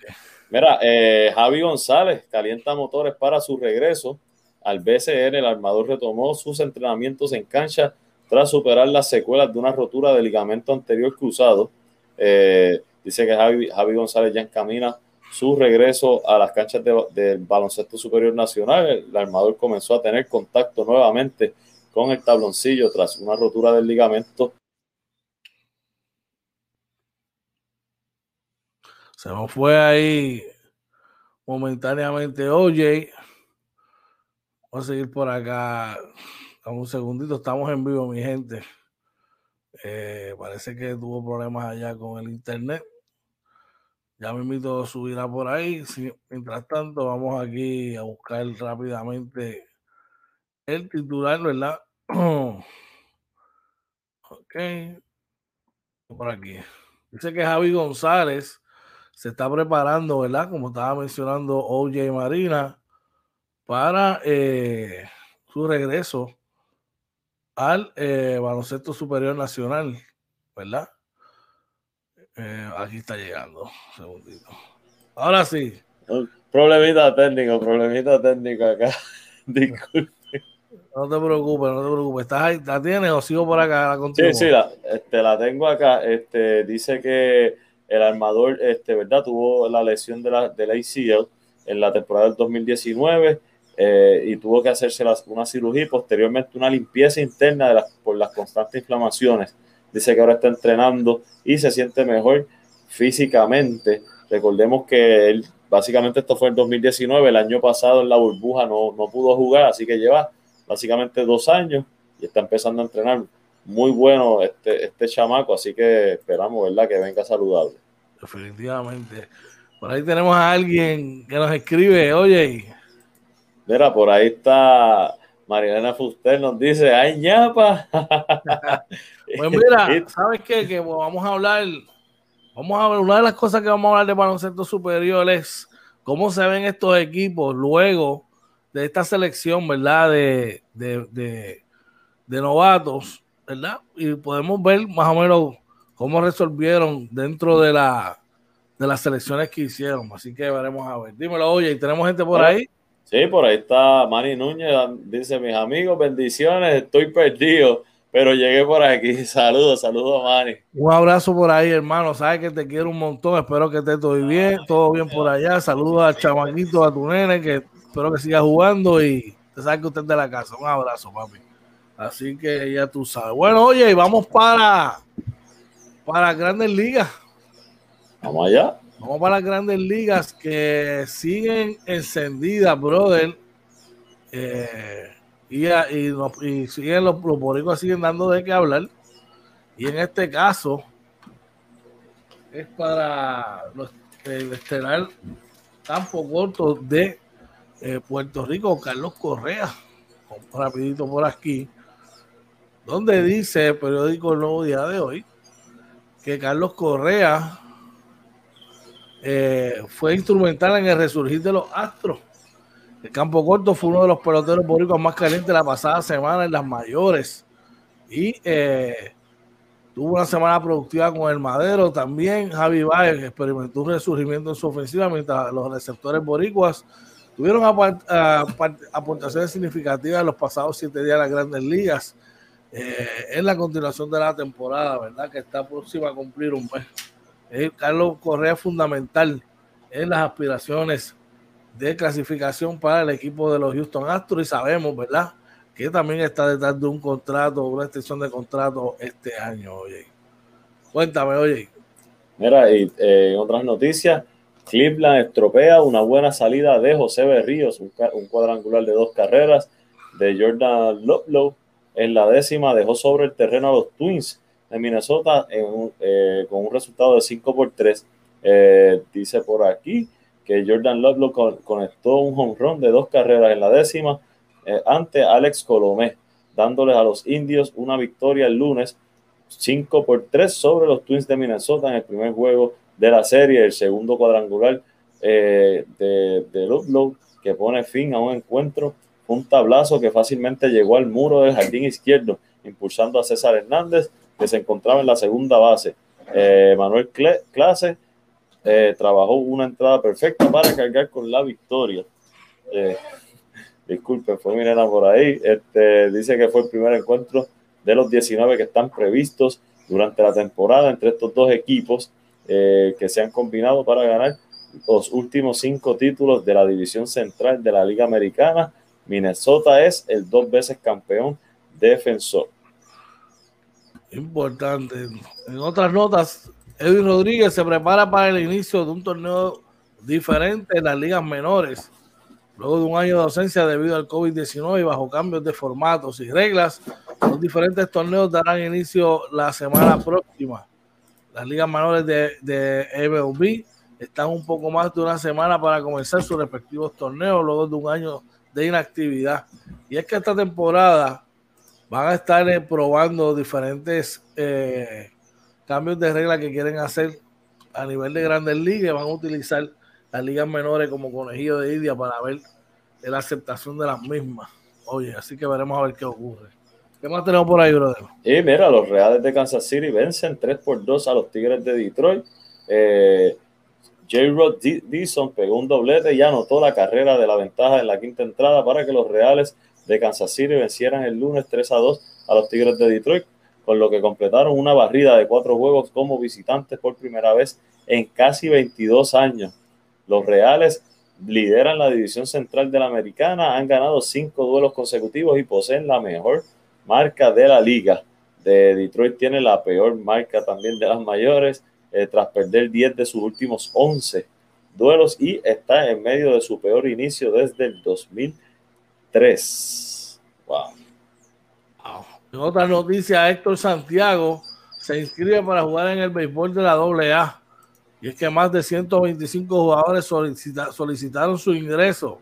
Mira, eh, Javi González calienta motores para su regreso al BCN. El armador retomó sus entrenamientos en cancha tras superar las secuelas de una rotura de ligamento anterior cruzado. Eh, dice que Javi, Javi, González ya encamina su regreso a las canchas del baloncesto superior nacional. El armador comenzó a tener contacto nuevamente con el tabloncillo tras una rotura del ligamento. Se nos fue ahí momentáneamente OJ. Vamos a seguir por acá. un segundito, estamos en vivo, mi gente. Eh, parece que tuvo problemas allá con el internet. Ya me invito a subir a por ahí. mientras tanto, vamos aquí a buscar rápidamente el titular, ¿verdad? ok. Por aquí. Dice que Javi González se está preparando, ¿verdad? Como estaba mencionando OJ Marina, para eh, su regreso al eh, baloncesto superior nacional, ¿verdad? Eh, aquí está llegando, un segundito. Ahora sí. Problemita técnico, problemita técnico acá. Disculpe. No te preocupes, no te preocupes. ¿Estás ahí, ¿La tienes o sigo por acá? La sí, sí, la, este, la tengo acá. Este, dice que el armador, este, ¿verdad? Tuvo la lesión de la, de la ACL en la temporada del 2019 eh, y tuvo que hacerse una cirugía y posteriormente una limpieza interna de las, por las constantes inflamaciones. Dice que ahora está entrenando y se siente mejor físicamente. Recordemos que él, básicamente esto fue en 2019, el año pasado en la burbuja no, no pudo jugar, así que lleva básicamente dos años y está empezando a entrenar. Muy bueno este, este chamaco, así que esperamos, ¿verdad? Que venga saludable. Definitivamente. Por ahí tenemos a alguien que nos escribe, oye, Mira, por ahí está Mariana Fuster, nos dice, ¡ay, ñapa! pues mira, ¿sabes qué? Que vamos a hablar, vamos a ver, una de las cosas que vamos a hablar de baloncesto superior es cómo se ven estos equipos luego de esta selección, ¿verdad? De, de, de novatos, ¿verdad? Y podemos ver más o menos cómo resolvieron dentro de la de las selecciones que hicieron. Así que veremos a ver. Dímelo, oye, ¿tenemos gente por ahí? Sí, por ahí está Manny Núñez, dice, mis amigos, bendiciones, estoy perdido, pero llegué por aquí. Saludos, saludos, Manny. Un abrazo por ahí, hermano, sabes que te quiero un montón, espero que esté todo bien, todo bien por allá. Saludos al chamaquito, a tu nene, que espero que siga jugando y te sabes que usted de la casa. Un abrazo, papi. Así que ya tú sabes. Bueno, oye, vamos para, para Grandes Ligas. Vamos allá. Vamos para las grandes ligas que siguen encendidas, brother. Eh, y, y, siguen los, los siguen dando de qué hablar. Y en este caso es para los, el estelar campo corto de eh, Puerto Rico, Carlos Correa. Rapidito por aquí. Donde dice el periódico El Nuevo Día de hoy que Carlos Correa eh, fue instrumental en el resurgir de los Astros. El campo corto fue uno de los peloteros boricuas más calientes la pasada semana en las mayores. Y eh, tuvo una semana productiva con el Madero. También Javi Baez experimentó un resurgimiento en su ofensiva mientras los receptores boricuas tuvieron aportaciones significativas en los pasados siete días de las grandes ligas. Eh, en la continuación de la temporada, ¿verdad? Que está próxima a cumplir un mes. Carlos Correa fundamental en las aspiraciones de clasificación para el equipo de los Houston Astros y sabemos, ¿verdad? Que también está detrás de un contrato, una extensión de contrato este año, oye. Cuéntame, oye. Mira, y eh, otras noticias, Cleveland estropea una buena salida de José Berríos, un, cuadrangular de dos carreras de Jordan Loplow en la décima dejó sobre el terreno a los Twins de Minnesota eh, con un resultado de 5 por 3. Eh, dice por aquí que Jordan Love conectó un home run de dos carreras en la décima eh, ante Alex Colomé, dándoles a los indios una victoria el lunes 5 por 3 sobre los Twins de Minnesota en el primer juego de la serie, el segundo cuadrangular de, de Ludlow, que pone fin a un encuentro, un tablazo que fácilmente llegó al muro del jardín izquierdo, impulsando a César Hernández que se encontraba en la segunda base. Eh, Manuel Clase eh, trabajó una entrada perfecta para cargar con la victoria. Eh, disculpen, fue mi nena por ahí. Este, dice que fue el primer encuentro de los 19 que están previstos durante la temporada entre estos dos equipos que se han combinado para ganar los últimos cinco títulos de la división central de la Liga Americana. Minnesota es el dos veces campeón defensor. Importante. En otras notas, Edwin Rodríguez se prepara para el inicio de un torneo diferente en las ligas menores. Luego de un año de ausencia debido al COVID-19 y bajo cambios de formatos y reglas, los diferentes torneos darán inicio la semana próxima. Las ligas menores de, de MLB están un poco más de una semana para comenzar sus respectivos torneos luego de un año de inactividad. Y es que esta temporada van a estar eh, probando diferentes eh, cambios de reglas que quieren hacer a nivel de grandes ligas. Van a utilizar las ligas menores como conejillo de India para ver la aceptación de las mismas. Oye, así que veremos a ver qué ocurre. ¿Qué más tenemos por ahí, brother? Y mira, los Reales de Kansas City vencen 3 por 2 a los Tigres de Detroit. Eh, J-Rod pegó un doblete y anotó la carrera de la ventaja en la quinta entrada para que los Reales de Kansas City vencieran el lunes 3 a 2 a los Tigres de Detroit, con lo que completaron una barrida de cuatro juegos como visitantes por primera vez en casi 22 años. Los Reales lideran la división central de la americana, han ganado cinco duelos consecutivos y poseen la mejor marca de la liga. De Detroit tiene la peor marca también de las mayores eh, tras perder 10 de sus últimos 11 duelos y está en medio de su peor inicio desde el 2003. Wow. En otra noticia, Héctor Santiago se inscribe para jugar en el béisbol de la AA. Y es que más de 125 jugadores solicitaron su ingreso.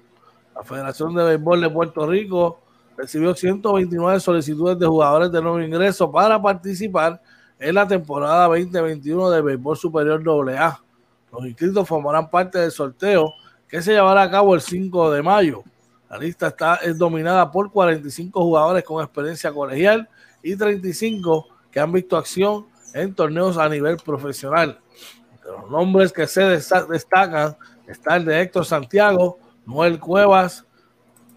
La Federación de Béisbol de Puerto Rico recibió 129 solicitudes de jugadores de nuevo ingreso para participar en la temporada 2021 del Béisbol Superior AA. Los inscritos formarán parte del sorteo que se llevará a cabo el 5 de mayo. La lista está, es dominada por 45 jugadores con experiencia colegial y 35 que han visto acción en torneos a nivel profesional. De los nombres que se destacan está el de Héctor Santiago, Noel Cuevas,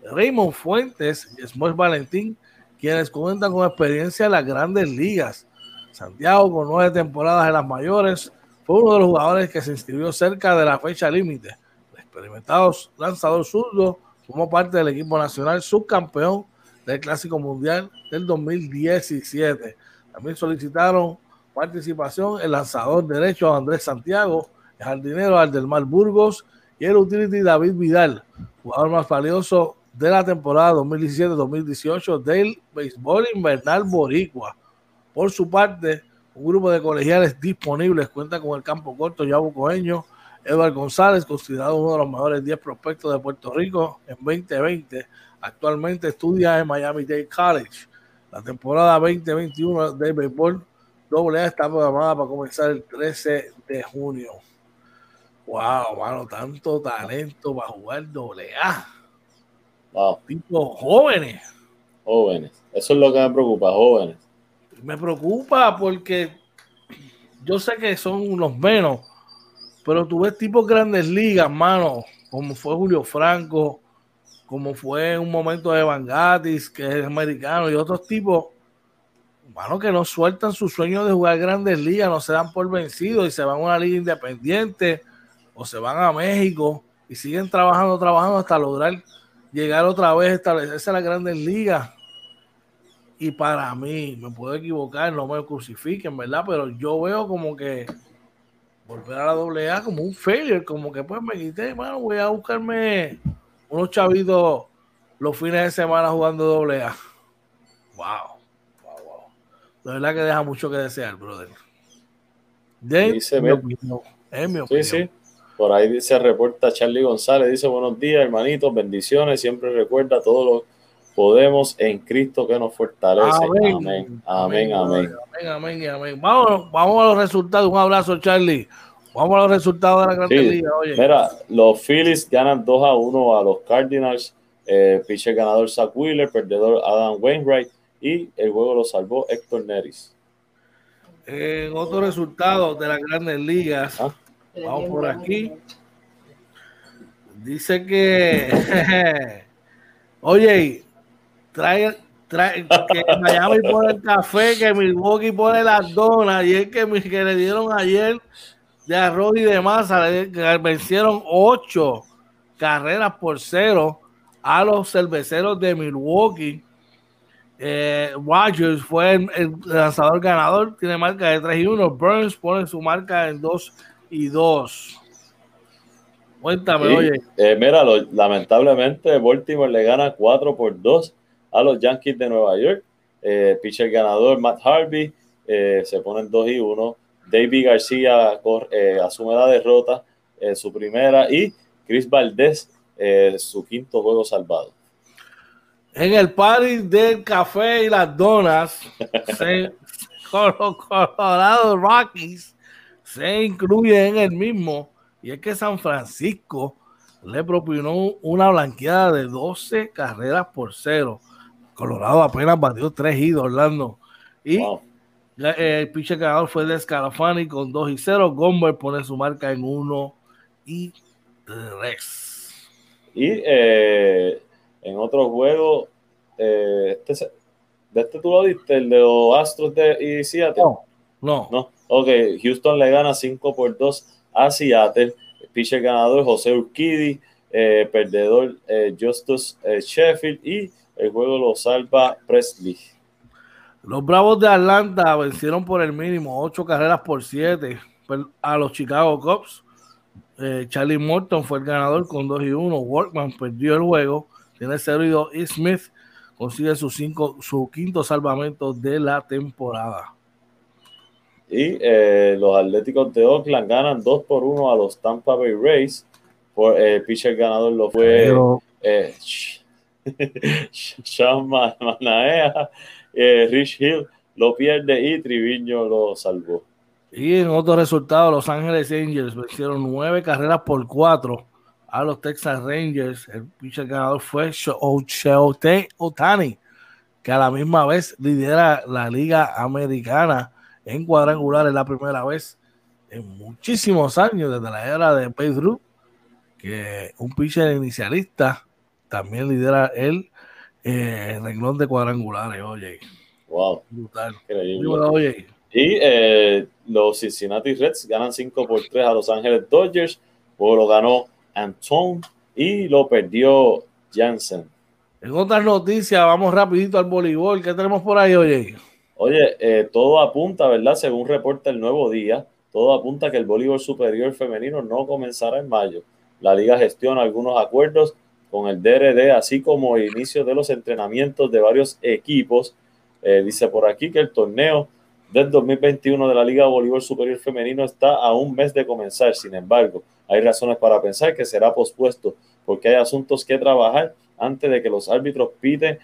Raymond Fuentes y Smosh Valentín, quienes cuentan con experiencia en las grandes ligas. Santiago, con nueve temporadas en las mayores, fue uno de los jugadores que se inscribió cerca de la fecha límite. Experimentado lanzador zurdo formó parte del equipo nacional subcampeón del Clásico Mundial del 2017. También solicitaron participación el lanzador derecho Andrés Santiago, el jardinero Aldelmar Burgos y el utility David Vidal, jugador más valioso de la temporada 2017-2018 del béisbol invernal boricua. Por su parte, un grupo de colegiales disponibles cuenta con el campo corto Yabo Coeño, Eduardo González, considerado uno de los mejores 10 prospectos de Puerto Rico en 2020. Actualmente estudia en Miami Dade College. La temporada 2021 del béisbol AA está programada para comenzar el 13 de junio. Wow, mano, tanto talento para jugar AA. Wow. Tipo jóvenes. Jóvenes. Eso es lo que me preocupa, jóvenes me preocupa porque yo sé que son unos menos, pero tú ves tipos grandes ligas, mano, como fue Julio Franco, como fue un momento de Van Gatis, que es americano, y otros tipos, mano, que no sueltan su sueño de jugar grandes ligas, no se dan por vencidos y se van a una liga independiente o se van a México y siguen trabajando, trabajando hasta lograr llegar otra vez, establecerse en las grandes ligas y para mí, me puedo equivocar, no me crucifiquen, ¿verdad? Pero yo veo como que volver a la doble A como un failure, como que pues me quité, bueno, voy a buscarme unos chavitos los fines de semana jugando doble A. Wow, wow, wow. La verdad que deja mucho que desear, brother. De dice, mi opinión. Es mi opinión. Sí, sí. Por ahí se reporta Charlie González, dice buenos días, hermanitos, bendiciones, siempre recuerda todos los podemos en Cristo que nos fortalece. Amén. Amén, amén. Amén, amén, Vamos, vamos a los resultados. Un abrazo, Charlie. Vamos a los resultados de la Gran Liga. Mira, los Phillies ganan 2 a 1 a los Cardinals. Eh, pitcher ganador Zach Wheeler, perdedor Adam Wainwright y el juego lo salvó Héctor Neris. En otros resultados de las grandes ligas, ah. Vamos por aquí. Dice que, oye, trae, trae, que Miami pone el café, que Milwaukee pone las donas, y es que, que le dieron ayer de arroz y de masa, vencieron ocho carreras por cero a los cerveceros de Milwaukee. Eh, Rogers fue el, lanzador ganador, tiene marca de 3 y 1. Burns pone su marca en 2 y 2. Cuéntame, oye. Eh, mira, lamentablemente Baltimore le gana 4 por 2 a los Yankees de Nueva York. Eh, pitcher ganador Matt Harvey eh, se ponen 2 y 1. David García eh, asume la derrota, en su primera, y Chris Valdés su quinto juego salvado. En el party del café y las donas, se, los Colorado Rockies se incluye en el mismo, y es que San Francisco le propinó una blanqueada de 12 carreras por cero. Colorado apenas batió 3 y Orlando. Y el pitcher ganador fue de Scalafani con 2 y 0. Gomber pone su marca en 1 y 3. Y eh, en otro juego, eh, este, ¿de este tú lo diste? ¿El de los Astros de y Seattle? No, no. no. Ok, Houston le gana 5 por 2 a Seattle. Pitcher ganador José Urquidi, eh, perdedor Justus Sheffield y el juego lo salva Presley. Los Bravos de Atlanta vencieron por el mínimo 8 carreras por 7 a los Chicago Cubs. Eh, Charlie Morton fue el ganador con 2 y 1. Workman perdió el juego, tiene 0 y 2. Y Smith consigue su, cinco, su quinto salvamento de la temporada. Y eh, los Atléticos de Oakland ganan 2 por 1 a los Tampa Bay Rays. Por, el eh, pitcher ganador lo fue Sean Manaea, eh, Rich Hill lo pierde y Triviño lo salvó. Y en otro resultado, Los Ángeles Angels vencieron nueve carreras por cuatro a los Texas Rangers. El pitcher ganador fue Shohei Otani, que a la misma vez lidera la Liga Americana en cuadrangular. Es la primera vez en muchísimos años, desde la era de Pedro, que un pitcher inicialista también lidera el eh, renglón de cuadrangulares, oye. Wow. Brutal. Increíble. Y eh, los Cincinnati Reds ganan 5 por 3 a Los Ángeles Dodgers. Luego lo ganó Anton y lo perdió Jansen. En otras noticias, vamos rapidito al voleibol. ¿Qué tenemos por ahí, oye? Oye, eh, todo apunta, ¿verdad? Según reporta el Nuevo Día, todo apunta que el voleibol superior femenino no comenzará en mayo. La liga gestiona algunos acuerdos con el DRD, así como el inicio de los entrenamientos de varios equipos. Eh, dice por aquí que el torneo del 2021 de la Liga Voleibol Superior Femenino está a un mes de comenzar. Sin embargo, hay razones para pensar que será pospuesto porque hay asuntos que trabajar antes de que los árbitros piden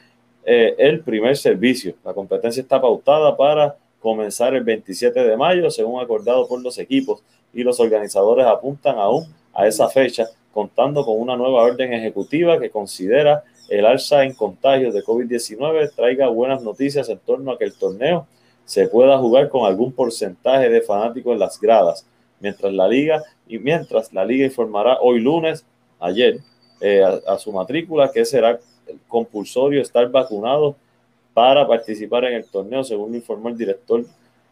eh, el primer servicio. La competencia está pautada para comenzar el 27 de mayo, según acordado por los equipos, y los organizadores apuntan aún a esa fecha contando con una nueva orden ejecutiva que considera el alza en contagios de COVID-19 traiga buenas noticias en torno a que el torneo se pueda jugar con algún porcentaje de fanáticos en las gradas, mientras la liga y mientras la liga informará hoy lunes, ayer, eh, a, su matrícula que será compulsorio estar vacunado para participar en el torneo, según informó el director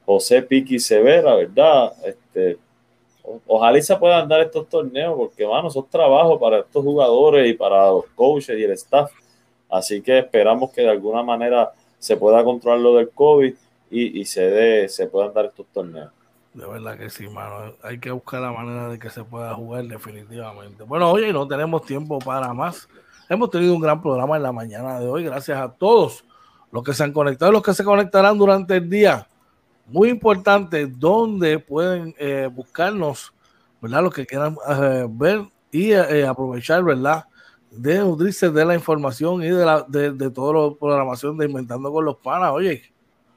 José Piqui Severa, ¿verdad? Este, ojalá y se puedan dar estos torneos, porque, mano, son trabajos para estos jugadores y para los coaches y el staff. Así que esperamos que de alguna manera se pueda controlar lo del COVID y, se, dé, se puedan dar estos torneos. De verdad que sí, mano. Hay que buscar la manera de que se pueda jugar definitivamente. Bueno, hoy no tenemos tiempo para más. Hemos tenido un gran programa en la mañana de hoy. Gracias a todos los que se han conectado y los que se conectarán durante el día muy importante donde pueden eh, buscarnos, ¿verdad? Los que quieran eh, ver y eh, aprovechar, ¿verdad? De nutrirse de la información y de, la, de, de toda la programación de Inventando con los Panas, oye.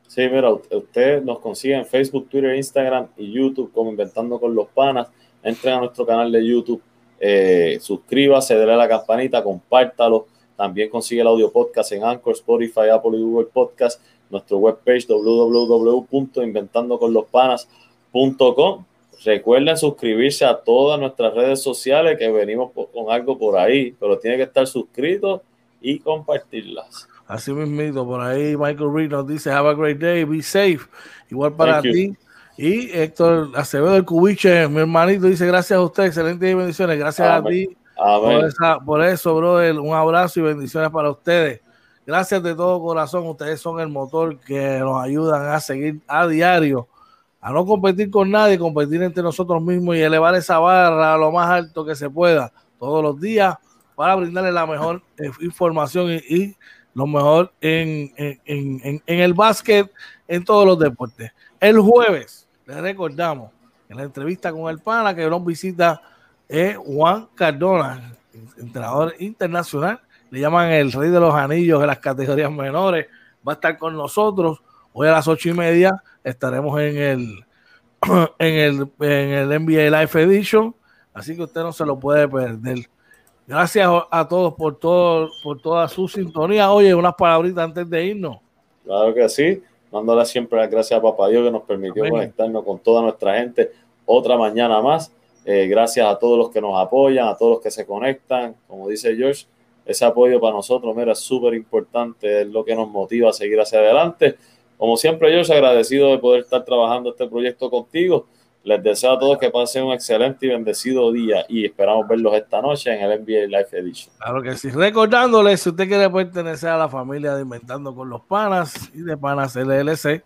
Sí, mira, usted nos consigue en Facebook, Twitter, Instagram y YouTube como Inventando con los Panas. Entren a nuestro canal de YouTube, suscríbase, déle a la campanita, compártalo. También consigue el audio podcast en Anchor, Spotify, Apple y Google Podcast nuestro webpage www.inventandoconlospanas.com. Recuerden suscribirse a todas nuestras redes sociales que venimos con algo por ahí, pero tiene que estar suscrito y compartirlas. Así mismo, por ahí Michael Reed nos dice, have a great day, be safe. Igual para ti. Y Héctor Acevedo del Cubiche, mi hermanito, dice gracias a usted, excelentes bendiciones, gracias a ti. Por, por, eso, brother, un abrazo y bendiciones para ustedes. Gracias de todo corazón. Ustedes son el motor que nos ayudan a seguir a diario, a no competir con nadie, competir entre nosotros mismos y elevar esa barra a lo más alto que se pueda todos los días para brindarle la mejor eh, información y, lo mejor en, en, el básquet, en todos los deportes. El jueves, les recordamos, en la entrevista con el pana que nos visita es Juan Cardona, entrenador internacional, le llaman el rey de los anillos de las categorías menores, va a estar con nosotros. Hoy a las ocho y media estaremos en el, en el, en el NBA Live Edition, así que usted no se lo puede perder. Gracias a todos por todo, por toda su sintonía. Oye, unas palabritas antes de irnos. Claro que sí. Dándole siempre las gracias a Papá Dios que nos permitió conectarnos con toda nuestra gente otra mañana más. Eh, gracias a todos los que nos apoyan, a todos los que se conectan. Como dice George, ese apoyo para nosotros, mira, es súper importante, es lo que nos motiva a seguir hacia adelante. Como siempre, George, agradecido de poder estar trabajando este proyecto contigo. Les deseo a todos que pasen un excelente y bendecido día y esperamos verlos esta noche en el NBA Live Edition. Claro que sí. Recordándoles, si usted quiere pertenecer a la familia de Inventando con los Panas y de Panas LLC,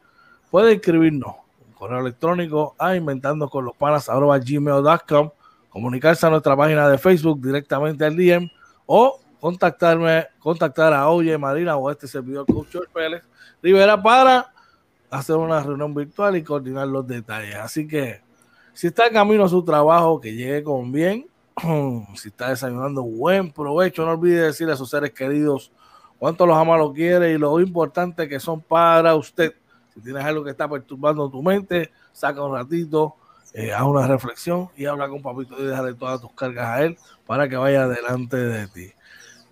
puede escribirnos un correo electrónico a inventando con los panas gmail.com, comunicarse a nuestra página de Facebook directamente al DM o contactarme, contactar a Oye Marina o a este servidor Coach Pérez Rivera para hacer una reunión virtual y coordinar los detalles. Así que si está en camino a su trabajo, que llegue con bien. si está desayunando, buen provecho. No olvide decirle a sus seres queridos cuánto los ama, lo quiere y lo importante que son para usted. Si tienes algo que está perturbando tu mente, saca un ratito, eh, haz una reflexión y habla con papito y déjale todas tus cargas a él para que vaya delante de ti.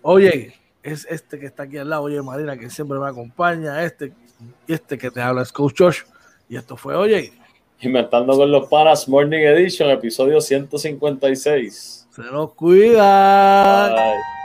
Oye, es este que está aquí al lado, oye Marina, que siempre me acompaña, este, este que te habla es Coach Josh. Y esto fue, oye, Inventando con los Panas Morning Edition, episodio 156. Se nos cuida. Bye.